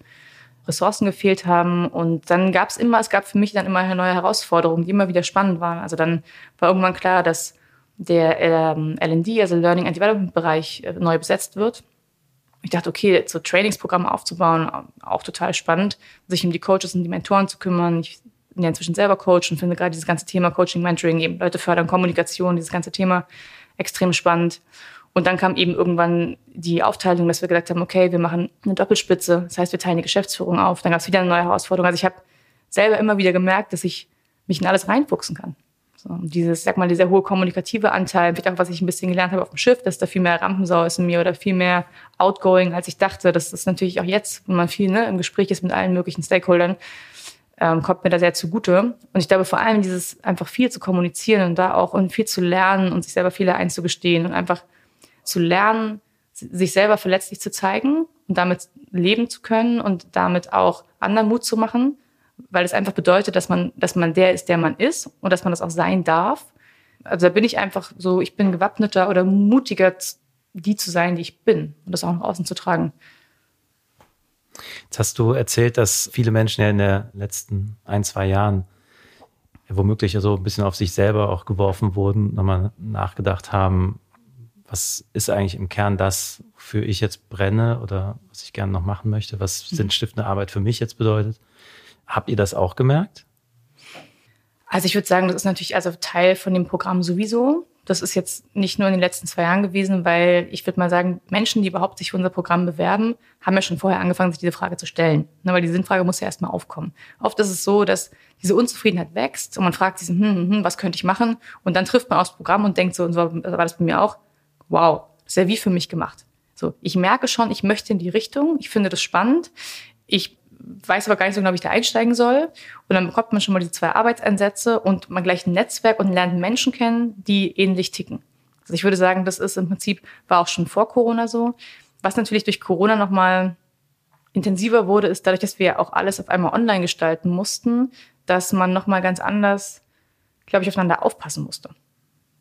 Ressourcen gefehlt haben. Und dann gab es immer, es gab für mich dann immer neue Herausforderungen, die immer wieder spannend waren. Also dann war irgendwann klar, dass der ähm, LD, also Learning and Development Bereich, äh, neu besetzt wird. Ich dachte, okay, so Trainingsprogramme aufzubauen, auch total spannend, sich um die Coaches und die Mentoren zu kümmern. Ich bin ja inzwischen selber Coach und finde gerade dieses ganze Thema Coaching, Mentoring, eben Leute fördern, Kommunikation, dieses ganze Thema extrem spannend. Und dann kam eben irgendwann die Aufteilung, dass wir gesagt haben, okay, wir machen eine Doppelspitze. Das heißt, wir teilen die Geschäftsführung auf. Dann gab es wieder eine neue Herausforderung. Also ich habe selber immer wieder gemerkt, dass ich mich in alles reinfuchsen kann. So, dieses, sag mal, dieser hohe kommunikative Anteil, vielleicht auch, was ich ein bisschen gelernt habe auf dem Schiff, dass da viel mehr Rampensau ist in mir oder viel mehr outgoing, als ich dachte. Das ist natürlich auch jetzt, wenn man viel ne, im Gespräch ist mit allen möglichen Stakeholdern, ähm, kommt mir da sehr zugute. Und ich glaube vor allem dieses einfach viel zu kommunizieren und da auch und viel zu lernen und sich selber Fehler einzugestehen und einfach zu lernen, sich selber verletzlich zu zeigen und damit leben zu können und damit auch anderen Mut zu machen, weil es einfach bedeutet, dass man, dass man der ist, der man ist und dass man das auch sein darf. Also da bin ich einfach so, ich bin gewappneter oder mutiger, die zu sein, die ich bin und das auch nach außen zu tragen. Jetzt hast du erzählt, dass viele Menschen ja in den letzten ein, zwei Jahren ja, womöglich so ein bisschen auf sich selber auch geworfen wurden, nochmal nachgedacht haben, was ist eigentlich im Kern das, wofür ich jetzt brenne oder was ich gerne noch machen möchte, was mhm. sinnstiftende Arbeit für mich jetzt bedeutet. Habt ihr das auch gemerkt? Also ich würde sagen, das ist natürlich also Teil von dem Programm sowieso. Das ist jetzt nicht nur in den letzten zwei Jahren gewesen, weil ich würde mal sagen, Menschen, die überhaupt sich für unser Programm bewerben, haben ja schon vorher angefangen, sich diese Frage zu stellen. Ne, weil die Sinnfrage muss ja erstmal aufkommen. Oft ist es so, dass diese Unzufriedenheit wächst und man fragt sich, hm, hm, hm, was könnte ich machen? Und dann trifft man aufs Programm und denkt so, und so war das bei mir auch, wow, das ist ja wie für mich gemacht. So, ich merke schon, ich möchte in die Richtung, ich finde das spannend. Ich weiß aber gar nicht so genau, wie ich da einsteigen soll. Und dann bekommt man schon mal diese zwei Arbeitseinsätze und man gleich ein Netzwerk und lernt Menschen kennen, die ähnlich ticken. Also ich würde sagen, das ist im Prinzip, war auch schon vor Corona so. Was natürlich durch Corona nochmal intensiver wurde, ist dadurch, dass wir auch alles auf einmal online gestalten mussten, dass man nochmal ganz anders, glaube ich, aufeinander aufpassen musste.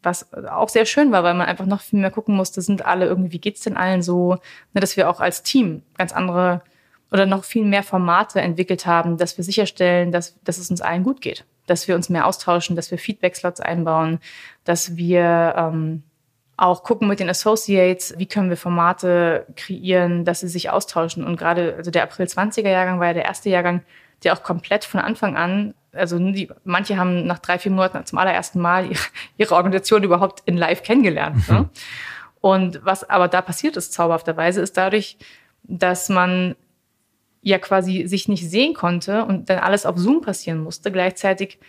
Was auch sehr schön war, weil man einfach noch viel mehr gucken musste, sind alle irgendwie, wie geht's denn allen so, ne, dass wir auch als Team ganz andere oder noch viel mehr Formate entwickelt haben, dass wir sicherstellen, dass, dass es uns allen gut geht, dass wir uns mehr austauschen, dass wir Feedback-Slots einbauen, dass wir ähm, auch gucken mit den Associates, wie können wir Formate kreieren, dass sie sich austauschen. Und gerade, also der April 20er Jahrgang war ja der erste Jahrgang, der auch komplett von Anfang an, also die, manche haben nach drei, vier Monaten zum allerersten Mal ihre, *laughs* ihre Organisation überhaupt in live kennengelernt. Ne? Und was aber da passiert ist, zauberhafterweise, ist dadurch, dass man ja quasi sich nicht sehen konnte und dann alles auf Zoom passieren musste, gleichzeitig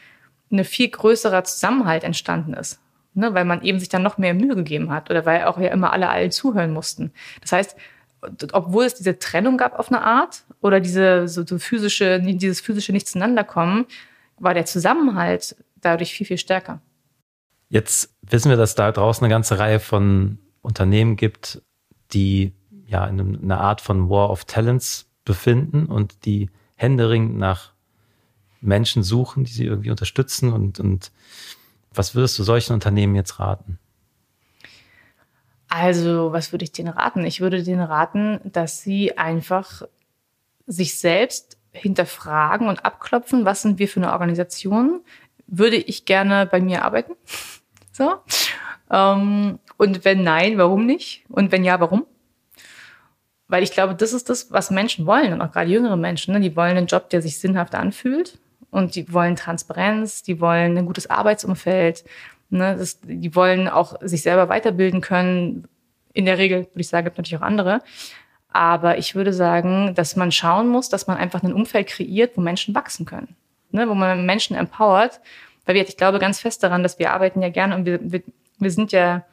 eine viel größerer Zusammenhalt entstanden ist ne, weil man eben sich dann noch mehr Mühe gegeben hat oder weil auch ja immer alle allen zuhören mussten. Das heißt, obwohl es diese Trennung gab auf eine Art oder diese so, so physische, dieses physische Nichteinanderkommen, war der Zusammenhalt dadurch viel, viel stärker. Jetzt wissen wir, dass da draußen eine ganze Reihe von Unternehmen gibt, die ja in einer Art von War of Talents befinden und die händeringend nach Menschen suchen, die sie irgendwie unterstützen und, und was würdest du solchen Unternehmen jetzt raten? Also, was würde ich denen raten? Ich würde denen raten, dass sie einfach sich selbst hinterfragen und abklopfen, was sind wir für eine Organisation? Würde ich gerne bei mir arbeiten? *laughs* So. Ähm, und wenn nein, warum nicht? Und wenn ja, warum? Weil ich glaube, das ist das, was Menschen wollen und auch gerade jüngere Menschen. Ne? Die wollen einen Job, der sich sinnhaft anfühlt und die wollen Transparenz, die wollen ein gutes Arbeitsumfeld, ne, das, die wollen auch sich selber weiterbilden können. In der Regel würde ich sagen, gibt natürlich auch andere. Aber ich würde sagen, dass man schauen muss, dass man einfach ein Umfeld kreiert, wo Menschen wachsen können, ne, wo man Menschen empowert. Weil wir, ich glaube ganz fest daran, dass wir arbeiten ja gerne und wir, wir, wir sind ja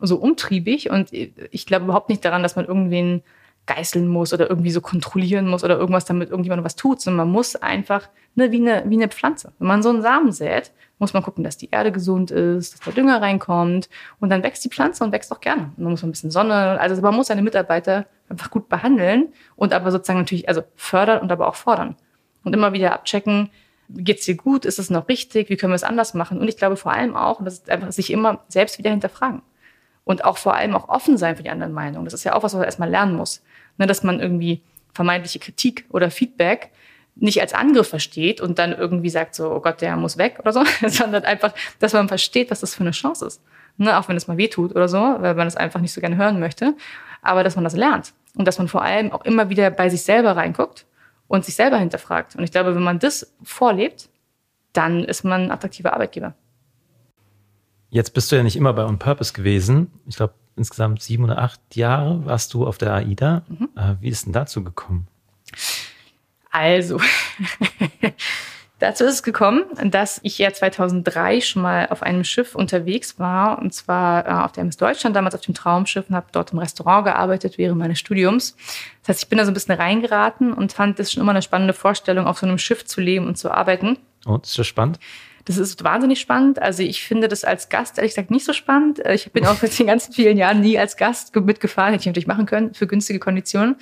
so umtriebig und ich glaube überhaupt nicht daran, dass man irgendwen geißeln muss oder irgendwie so kontrollieren muss oder irgendwas damit irgendjemand was tut, sondern man muss einfach, ne, wie eine, wie eine Pflanze. Wenn man so einen Samen sät, muss man gucken, dass die Erde gesund ist, dass der Dünger reinkommt und dann wächst die Pflanze und wächst auch gerne. Und man muss ein bisschen Sonne, also man muss seine Mitarbeiter einfach gut behandeln und aber sozusagen natürlich, also fördern und aber auch fordern. Und immer wieder abchecken, geht's dir gut, ist es noch richtig, wie können wir es anders machen? Und ich glaube vor allem auch, und das ist einfach sich immer selbst wieder hinterfragen. Und auch vor allem auch offen sein für die anderen Meinungen. Das ist ja auch was, was man erstmal lernen muss ne, dass man irgendwie vermeintliche Kritik oder Feedback nicht als Angriff versteht und dann irgendwie sagt so, oh Gott, der muss weg oder so, *laughs* sondern einfach, dass man versteht, was das für eine Chance ist. Ne, auch wenn es mal weh tut oder so, weil man es einfach nicht so gerne hören möchte. Aber dass man das lernt und dass man vor allem auch immer wieder bei sich selber reinguckt und sich selber hinterfragt. Und ich glaube, wenn man das vorlebt, dann ist man ein attraktiver Arbeitgeber. Jetzt bist du ja nicht immer bei On Purpose gewesen. Ich glaube, insgesamt sieben oder acht Jahre warst du auf der AIDA. Mhm. Äh, wie ist denn dazu gekommen? Also, *laughs* dazu ist es gekommen, dass ich ja 2003 schon mal auf einem Schiff unterwegs war, und zwar äh, auf der MS Deutschland, damals auf dem Traumschiff und habe dort im Restaurant gearbeitet während meines Studiums. Das heißt, ich bin da so ein bisschen reingeraten und fand das schon immer eine spannende Vorstellung, auf so einem Schiff zu leben und zu arbeiten. Oh, ist das spannend? Das ist wahnsinnig spannend. Also ich finde das als Gast ehrlich gesagt nicht so spannend. Äh, ich bin auch in den ganzen vielen Jahren nie als Gast mitgefahren, hätte ich natürlich machen können für günstige Konditionen.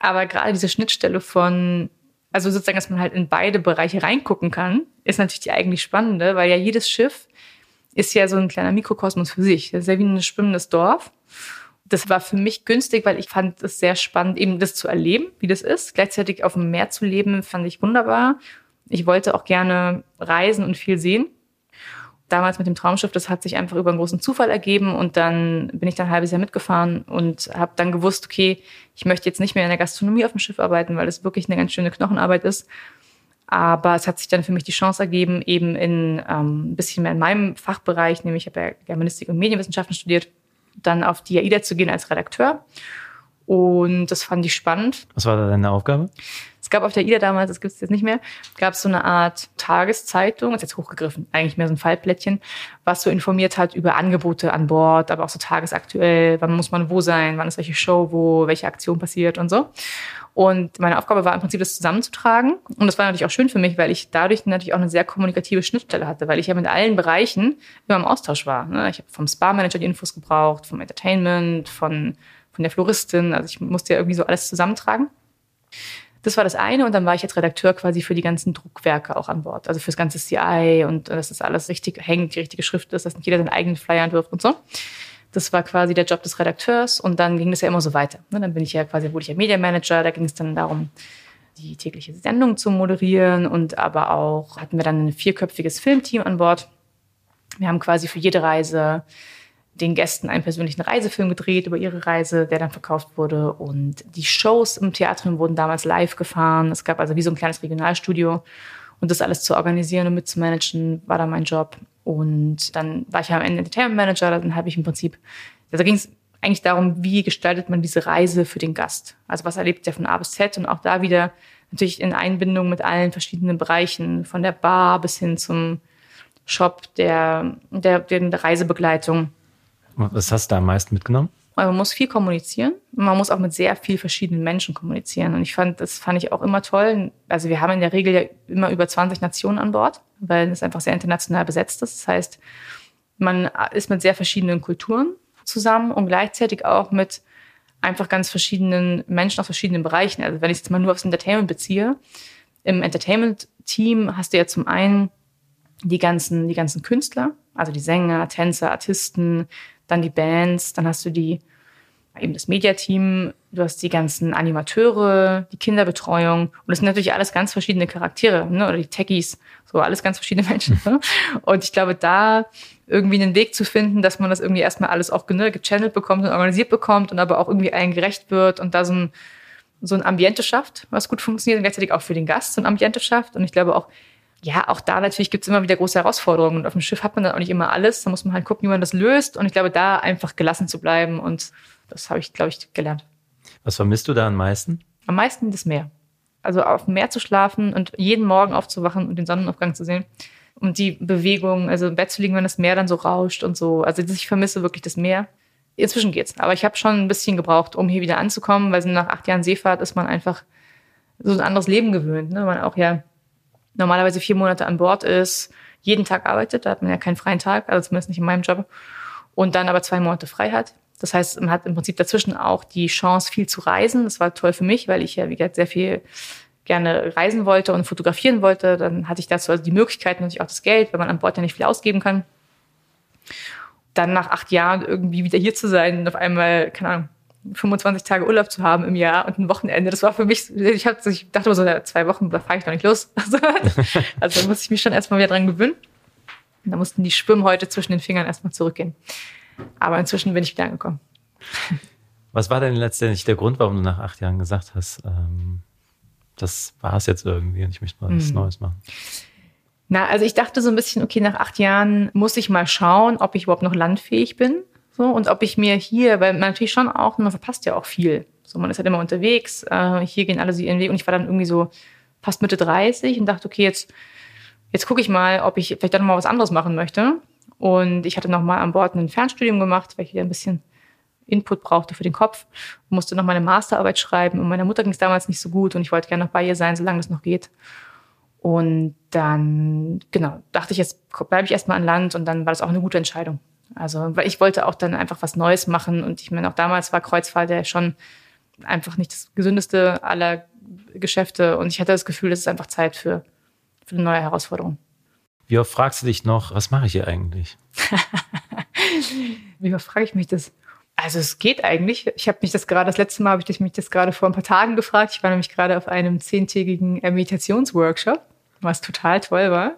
Aber gerade diese Schnittstelle von, also sozusagen, dass man halt in beide Bereiche reingucken kann, ist natürlich die eigentlich spannende, weil ja jedes Schiff ist ja so ein kleiner Mikrokosmos für sich. Das ist ja wie ein schwimmendes Dorf. Das war für mich günstig, weil ich fand es sehr spannend, eben das zu erleben, wie das ist. Gleichzeitig auf dem Meer zu leben, fand ich wunderbar. Ich wollte auch gerne reisen und viel sehen. Damals mit dem Traumschiff, das hat sich einfach über einen großen Zufall ergeben und dann bin ich dann ein halbes Jahr mitgefahren und habe dann gewusst, okay, ich möchte jetzt nicht mehr in der Gastronomie auf dem Schiff arbeiten, weil das wirklich eine ganz schöne Knochenarbeit ist. Aber es hat sich dann für mich die Chance ergeben, eben in ähm, ein bisschen mehr in meinem Fachbereich, nämlich ich habe ja Germanistik und Medienwissenschaften studiert, dann auf die AIDA zu gehen als Redakteur. Und das fand ich spannend. Was war da deine Aufgabe? Es gab auf der IDA damals, das gibt es jetzt nicht mehr, gab es so eine Art Tageszeitung, ist jetzt hochgegriffen, eigentlich mehr so ein Fallplättchen, was so informiert hat über Angebote an Bord, aber auch so tagesaktuell, wann muss man wo sein, wann ist welche Show, wo welche Aktion passiert und so. Und meine Aufgabe war im Prinzip, das zusammenzutragen. Und das war natürlich auch schön für mich, weil ich dadurch natürlich auch eine sehr kommunikative Schnittstelle hatte, weil ich ja mit allen Bereichen immer im Austausch war. Ne? Ich habe vom Spa-Manager die Infos gebraucht, vom Entertainment, von, von der Floristin. Also ich musste ja irgendwie so alles zusammentragen. Das war das eine und dann war ich jetzt Redakteur quasi für die ganzen Druckwerke auch an Bord. Also fürs ganze CI und dass das alles richtig hängt, die richtige Schrift ist, dass nicht jeder seinen eigenen Flyer entwirft und so. Das war quasi der Job des Redakteurs und dann ging das ja immer so weiter. Ne? Dann bin ich ja quasi, wurde ich ja Medienmanager, da ging es dann darum, die tägliche Sendung zu moderieren und aber auch hatten wir dann ein vierköpfiges Filmteam an Bord. Wir haben quasi für jede Reise den Gästen einen persönlichen Reisefilm gedreht über ihre Reise, der dann verkauft wurde. Und die Shows im Theater wurden damals live gefahren. Es gab also wie so ein kleines Regionalstudio. Und das alles zu organisieren und mitzumanagen, war dann mein Job. Und dann war ich ja am Ende Entertainment Manager. Dann habe ich im Prinzip, da ging es eigentlich darum, wie gestaltet man diese Reise für den Gast. Also was erlebt er von A bis Z und auch da wieder natürlich in Einbindung mit allen verschiedenen Bereichen, von der Bar bis hin zum Shop, der, der, der Reisebegleitung. Was hast du da am meisten mitgenommen? Man muss viel kommunizieren. Man muss auch mit sehr viel verschiedenen Menschen kommunizieren. Und ich fand, das fand ich auch immer toll. Also wir haben in der Regel ja immer über 20 Nationen an Bord, weil es einfach sehr international besetzt ist. Das heißt, man ist mit sehr verschiedenen Kulturen zusammen und gleichzeitig auch mit einfach ganz verschiedenen Menschen aus verschiedenen Bereichen. Also wenn ich jetzt mal nur aufs Entertainment beziehe, im Entertainment-Team hast du ja zum einen die ganzen, die ganzen Künstler, also die Sänger, Tänzer, Artisten, dann die Bands, dann hast du die eben das Mediateam, du hast die ganzen Animateure, die Kinderbetreuung und das sind natürlich alles ganz verschiedene Charaktere, ne? oder die Techies, so alles ganz verschiedene *laughs* Menschen. Ne? Und ich glaube, da irgendwie einen Weg zu finden, dass man das irgendwie erstmal alles auch ne, gechannelt bekommt und organisiert bekommt und aber auch irgendwie allen gerecht wird und da so ein, so ein Ambiente schafft, was gut funktioniert und gleichzeitig auch für den Gast so ein Ambiente schafft. Und ich glaube auch, ja, auch da natürlich gibt's immer wieder große Herausforderungen. Und auf dem Schiff hat man dann auch nicht immer alles. Da muss man halt gucken, wie man das löst. Und ich glaube, da einfach gelassen zu bleiben. Und das habe ich, glaube ich, gelernt. Was vermisst du da am meisten? Am meisten das Meer. Also auf dem Meer zu schlafen und jeden Morgen aufzuwachen und den Sonnenaufgang zu sehen. Und die Bewegung, also im Bett zu liegen, wenn das Meer dann so rauscht und so. Also ich vermisse wirklich das Meer. Inzwischen geht's. Aber ich habe schon ein bisschen gebraucht, um hier wieder anzukommen, weil nach acht Jahren Seefahrt ist man einfach so ein anderes Leben gewöhnt. Ne? Man auch ja normalerweise vier Monate an Bord ist, jeden Tag arbeitet, da hat man ja keinen freien Tag, also zumindest nicht in meinem Job, und dann aber zwei Monate frei hat. Das heißt, man hat im Prinzip dazwischen auch die Chance, viel zu reisen. Das war toll für mich, weil ich ja, wie gesagt, sehr viel gerne reisen wollte und fotografieren wollte. Dann hatte ich dazu also die Möglichkeit, natürlich auch das Geld, weil man an Bord ja nicht viel ausgeben kann. Dann nach acht Jahren irgendwie wieder hier zu sein und auf einmal, keine Ahnung, 25 Tage Urlaub zu haben im Jahr und ein Wochenende. Das war für mich, ich, hab, ich dachte immer so, zwei Wochen, da fahre ich doch nicht los. *laughs* Also, da muss ich mich schon erstmal wieder dran gewöhnen. da mussten die Schwimmhäute zwischen den Fingern erstmal zurückgehen. Aber inzwischen bin ich wieder angekommen. Was war denn letztendlich der Grund, warum du nach acht Jahren gesagt hast, ähm, das war es jetzt irgendwie und ich möchte mal was mhm. Neues machen? Na, also ich dachte so ein bisschen, okay, nach acht Jahren muss ich mal schauen, ob ich überhaupt noch landfähig bin. So, und ob ich mir hier, weil man natürlich schon auch, man verpasst ja auch viel. So, man ist halt immer unterwegs, äh, hier gehen alle so ihren Weg und ich war dann irgendwie so fast Mitte 30 und dachte, okay, jetzt, jetzt gucke ich mal, ob ich vielleicht dann mal was anderes machen möchte. Und ich hatte noch mal an Bord ein Fernstudium gemacht, weil ich wieder ein bisschen Input brauchte für den Kopf, musste noch meine Masterarbeit schreiben und meiner Mutter ging es damals nicht so gut und ich wollte gerne noch bei ihr sein, solange das noch geht. Und dann, genau, dachte ich, jetzt bleibe ich erstmal an Land und dann war das auch eine gute Entscheidung. Also, weil ich wollte auch dann einfach was Neues machen und ich meine, auch damals war Kreuzfahrt ja schon einfach nicht das gesündeste aller Geschäfte und ich hatte das Gefühl, es ist einfach Zeit für, für eine neue Herausforderung. Wie oft fragst du dich noch, was mache ich hier eigentlich? *laughs* Wie oft frage ich mich das? Also es geht eigentlich. Ich habe mich das gerade, das letzte Mal habe ich mich das gerade vor ein paar Tagen gefragt. Ich war nämlich gerade auf einem zehntägigen Meditationsworkshop, was total toll war.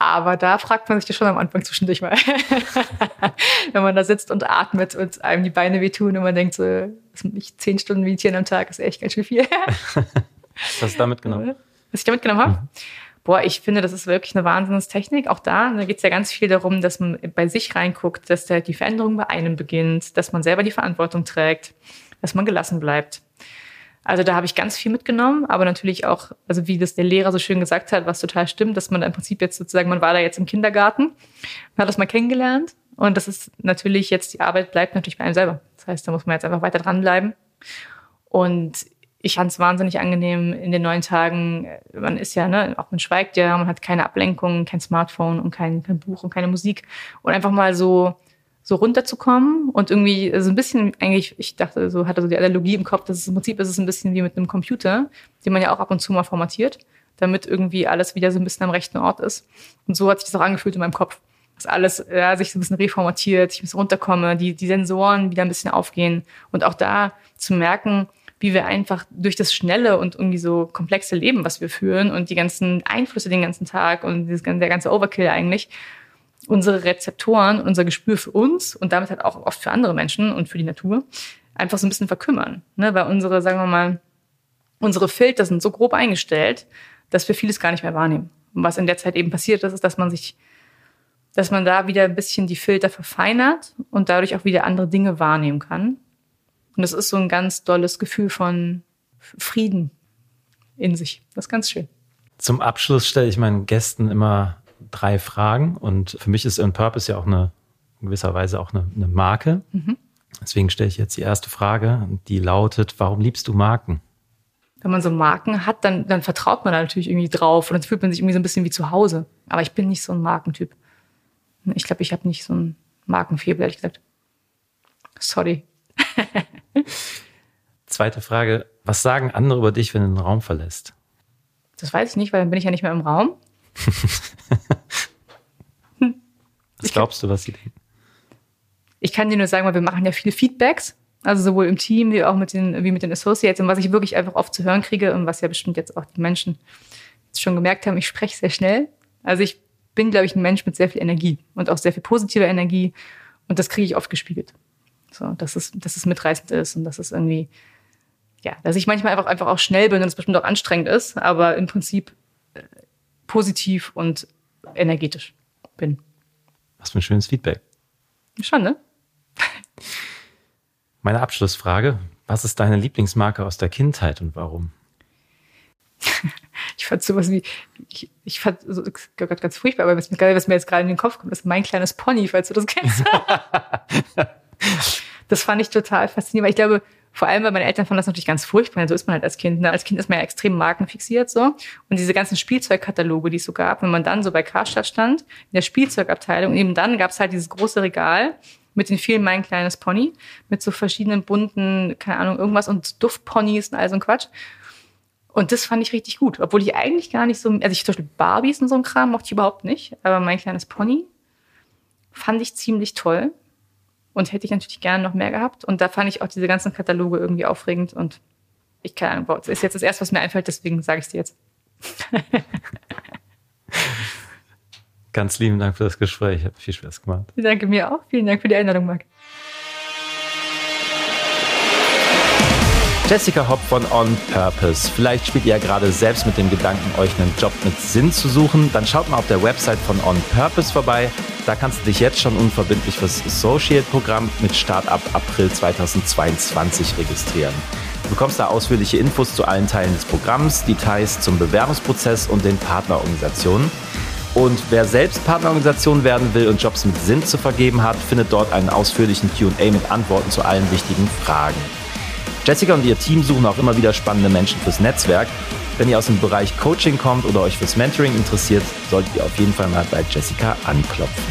Aber da fragt man sich das schon am Anfang zwischendurch mal. *laughs* Wenn man da sitzt und atmet und einem die Beine wehtun und man denkt so, ich zehn Stunden meditieren am Tag ist echt ganz schön viel. *laughs* Was hast du da mitgenommen? Was ich da mitgenommen habe? Mhm. Boah, ich finde, das ist wirklich eine Wahnsinnstechnik. Auch da, da geht es ja ganz viel darum, dass man bei sich reinguckt, dass der, die Veränderung bei einem beginnt, dass man selber die Verantwortung trägt, dass man gelassen bleibt. Also da habe ich ganz viel mitgenommen, aber natürlich auch, also wie das der Lehrer so schön gesagt hat, was total stimmt, dass man im Prinzip jetzt sozusagen, man war da jetzt im Kindergarten, hat das mal kennengelernt und das ist natürlich jetzt, die Arbeit bleibt natürlich bei einem selber. Das heißt, da muss man jetzt einfach weiter dranbleiben. Und ich fand es wahnsinnig angenehm in den neun Tagen. Man ist ja, ne, auch man schweigt ja, man hat keine Ablenkung, kein Smartphone und kein, kein Buch und keine Musik. Und einfach mal so so runterzukommen und irgendwie so ein bisschen eigentlich, ich dachte, so hatte so die Analogie im Kopf, dass es im Prinzip ist es ein bisschen wie mit einem Computer, den man ja auch ab und zu mal formatiert, damit irgendwie alles wieder so ein bisschen am rechten Ort ist. Und so hat sich das auch angefühlt in meinem Kopf. dass alles ja, sich so ein bisschen reformatiert, ich ein bisschen runterkomme, die, die Sensoren wieder ein bisschen aufgehen und auch da zu merken, wie wir einfach durch das schnelle und irgendwie so komplexe Leben, was wir führen und die ganzen Einflüsse den ganzen Tag und dieses, der ganze Overkill eigentlich, unsere Rezeptoren, unser Gespür für uns und damit halt auch oft für andere Menschen und für die Natur einfach so ein bisschen verkümmern. Ne? Weil unsere, sagen wir mal, unsere Filter sind so grob eingestellt, dass wir vieles gar nicht mehr wahrnehmen. Und was in der Zeit eben passiert ist, ist, dass man sich, dass man da wieder ein bisschen die Filter verfeinert und dadurch auch wieder andere Dinge wahrnehmen kann. Und das ist so ein ganz dolles Gefühl von Frieden in sich. Das ist ganz schön. Zum Abschluss stelle ich meinen Gästen immer drei Fragen und für mich ist In Purpose ja auch eine, in gewisser Weise auch eine, eine Marke. Mhm. Deswegen stelle ich jetzt die erste Frage, die lautet, warum liebst du Marken? Wenn man so Marken hat, dann, dann vertraut man da natürlich irgendwie drauf und dann fühlt man sich irgendwie so ein bisschen wie zu Hause. Aber ich bin nicht so ein Markentyp. Ich glaube, ich habe nicht so ein Markenfebel, ehrlich gesagt. Sorry. *laughs* Zweite Frage, was sagen andere über dich, wenn du den Raum verlässt? Das weiß ich nicht, weil dann bin ich ja nicht mehr im Raum. *laughs* was glaubst du, was sie denken? Ich kann dir nur sagen, weil wir machen ja viele Feedbacks, also sowohl im Team wie auch mit den, wie mit den Associates und was ich wirklich einfach oft zu hören kriege und was ja bestimmt jetzt auch die Menschen jetzt schon gemerkt haben, ich spreche sehr schnell. Also ich bin, glaube ich, ein Mensch mit sehr viel Energie und auch sehr viel positiver Energie und das kriege ich oft gespiegelt. So, dass es, dass es mitreißend ist und dass es irgendwie, ja, dass ich manchmal einfach, einfach auch schnell bin und es bestimmt auch anstrengend ist, aber im Prinzip äh, positiv und energetisch bin. Was für ein schönes Feedback. Schon, ne? *laughs* Meine Abschlussfrage: Was ist deine Lieblingsmarke aus der Kindheit und warum? *laughs* ich fand sowas wie, ich, ich fand so, Gott, ganz furchtbar, aber was mir, was mir jetzt gerade in den Kopf kommt, ist mein kleines Pony, falls du das kennst. *laughs* das fand ich total faszinierend, weil ich glaube, vor allem, weil meine Eltern fanden das natürlich ganz furchtbar. So ist man halt als Kind. Ne? Als Kind ist man ja extrem markenfixiert so. Und diese ganzen Spielzeugkataloge, die es so gab, wenn man dann so bei Karstadt stand, in der Spielzeugabteilung, und eben dann gab es halt dieses große Regal mit den vielen Mein kleines Pony, mit so verschiedenen bunten, keine Ahnung, irgendwas und Duftponys und all so ein Quatsch. Und das fand ich richtig gut, obwohl ich eigentlich gar nicht so, also ich zum Beispiel Barbies und so ein Kram mochte ich überhaupt nicht, aber mein kleines Pony fand ich ziemlich toll und hätte ich natürlich gerne noch mehr gehabt. Und da fand ich auch diese ganzen Kataloge irgendwie aufregend und ich keine Ahnung, das ist jetzt das erste, was mir einfällt, deswegen sage ich es dir jetzt. *laughs* Ganz lieben Dank für das Gespräch. Hat viel Spaß gemacht. Danke mir auch. Vielen Dank für die Einladung, Marc. Jessica Hopp von On Purpose. Vielleicht spielt ihr ja gerade selbst mit dem Gedanken, euch einen Job mit Sinn zu suchen. Dann schaut mal auf der Website von On Purpose vorbei. Da kannst du dich jetzt schon unverbindlich fürs Associate-Programm mit Start ab April 2022 registrieren. Du bekommst da ausführliche Infos zu allen Teilen des Programms, Details zum Bewerbungsprozess und den Partnerorganisationen. Und wer selbst Partnerorganisation werden will und Jobs mit Sinn zu vergeben hat, findet dort einen ausführlichen QA mit Antworten zu allen wichtigen Fragen. Jessica und ihr Team suchen auch immer wieder spannende Menschen fürs Netzwerk. Wenn ihr aus dem Bereich Coaching kommt oder euch fürs Mentoring interessiert, solltet ihr auf jeden Fall mal bei Jessica anklopfen.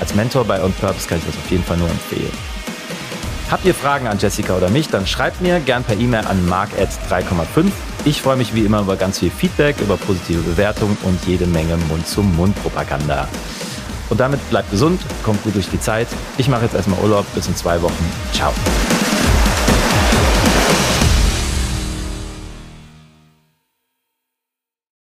Als Mentor bei On Purpose kann ich das auf jeden Fall nur empfehlen. Habt ihr Fragen an Jessica oder mich, dann schreibt mir gern per E-Mail an mark3,5 ich freue mich wie immer über ganz viel Feedback, über positive Bewertungen und jede Menge Mund-zu-Mund-Propaganda. Und damit bleibt gesund, kommt gut durch die Zeit. Ich mache jetzt erstmal Urlaub bis in zwei Wochen. Ciao.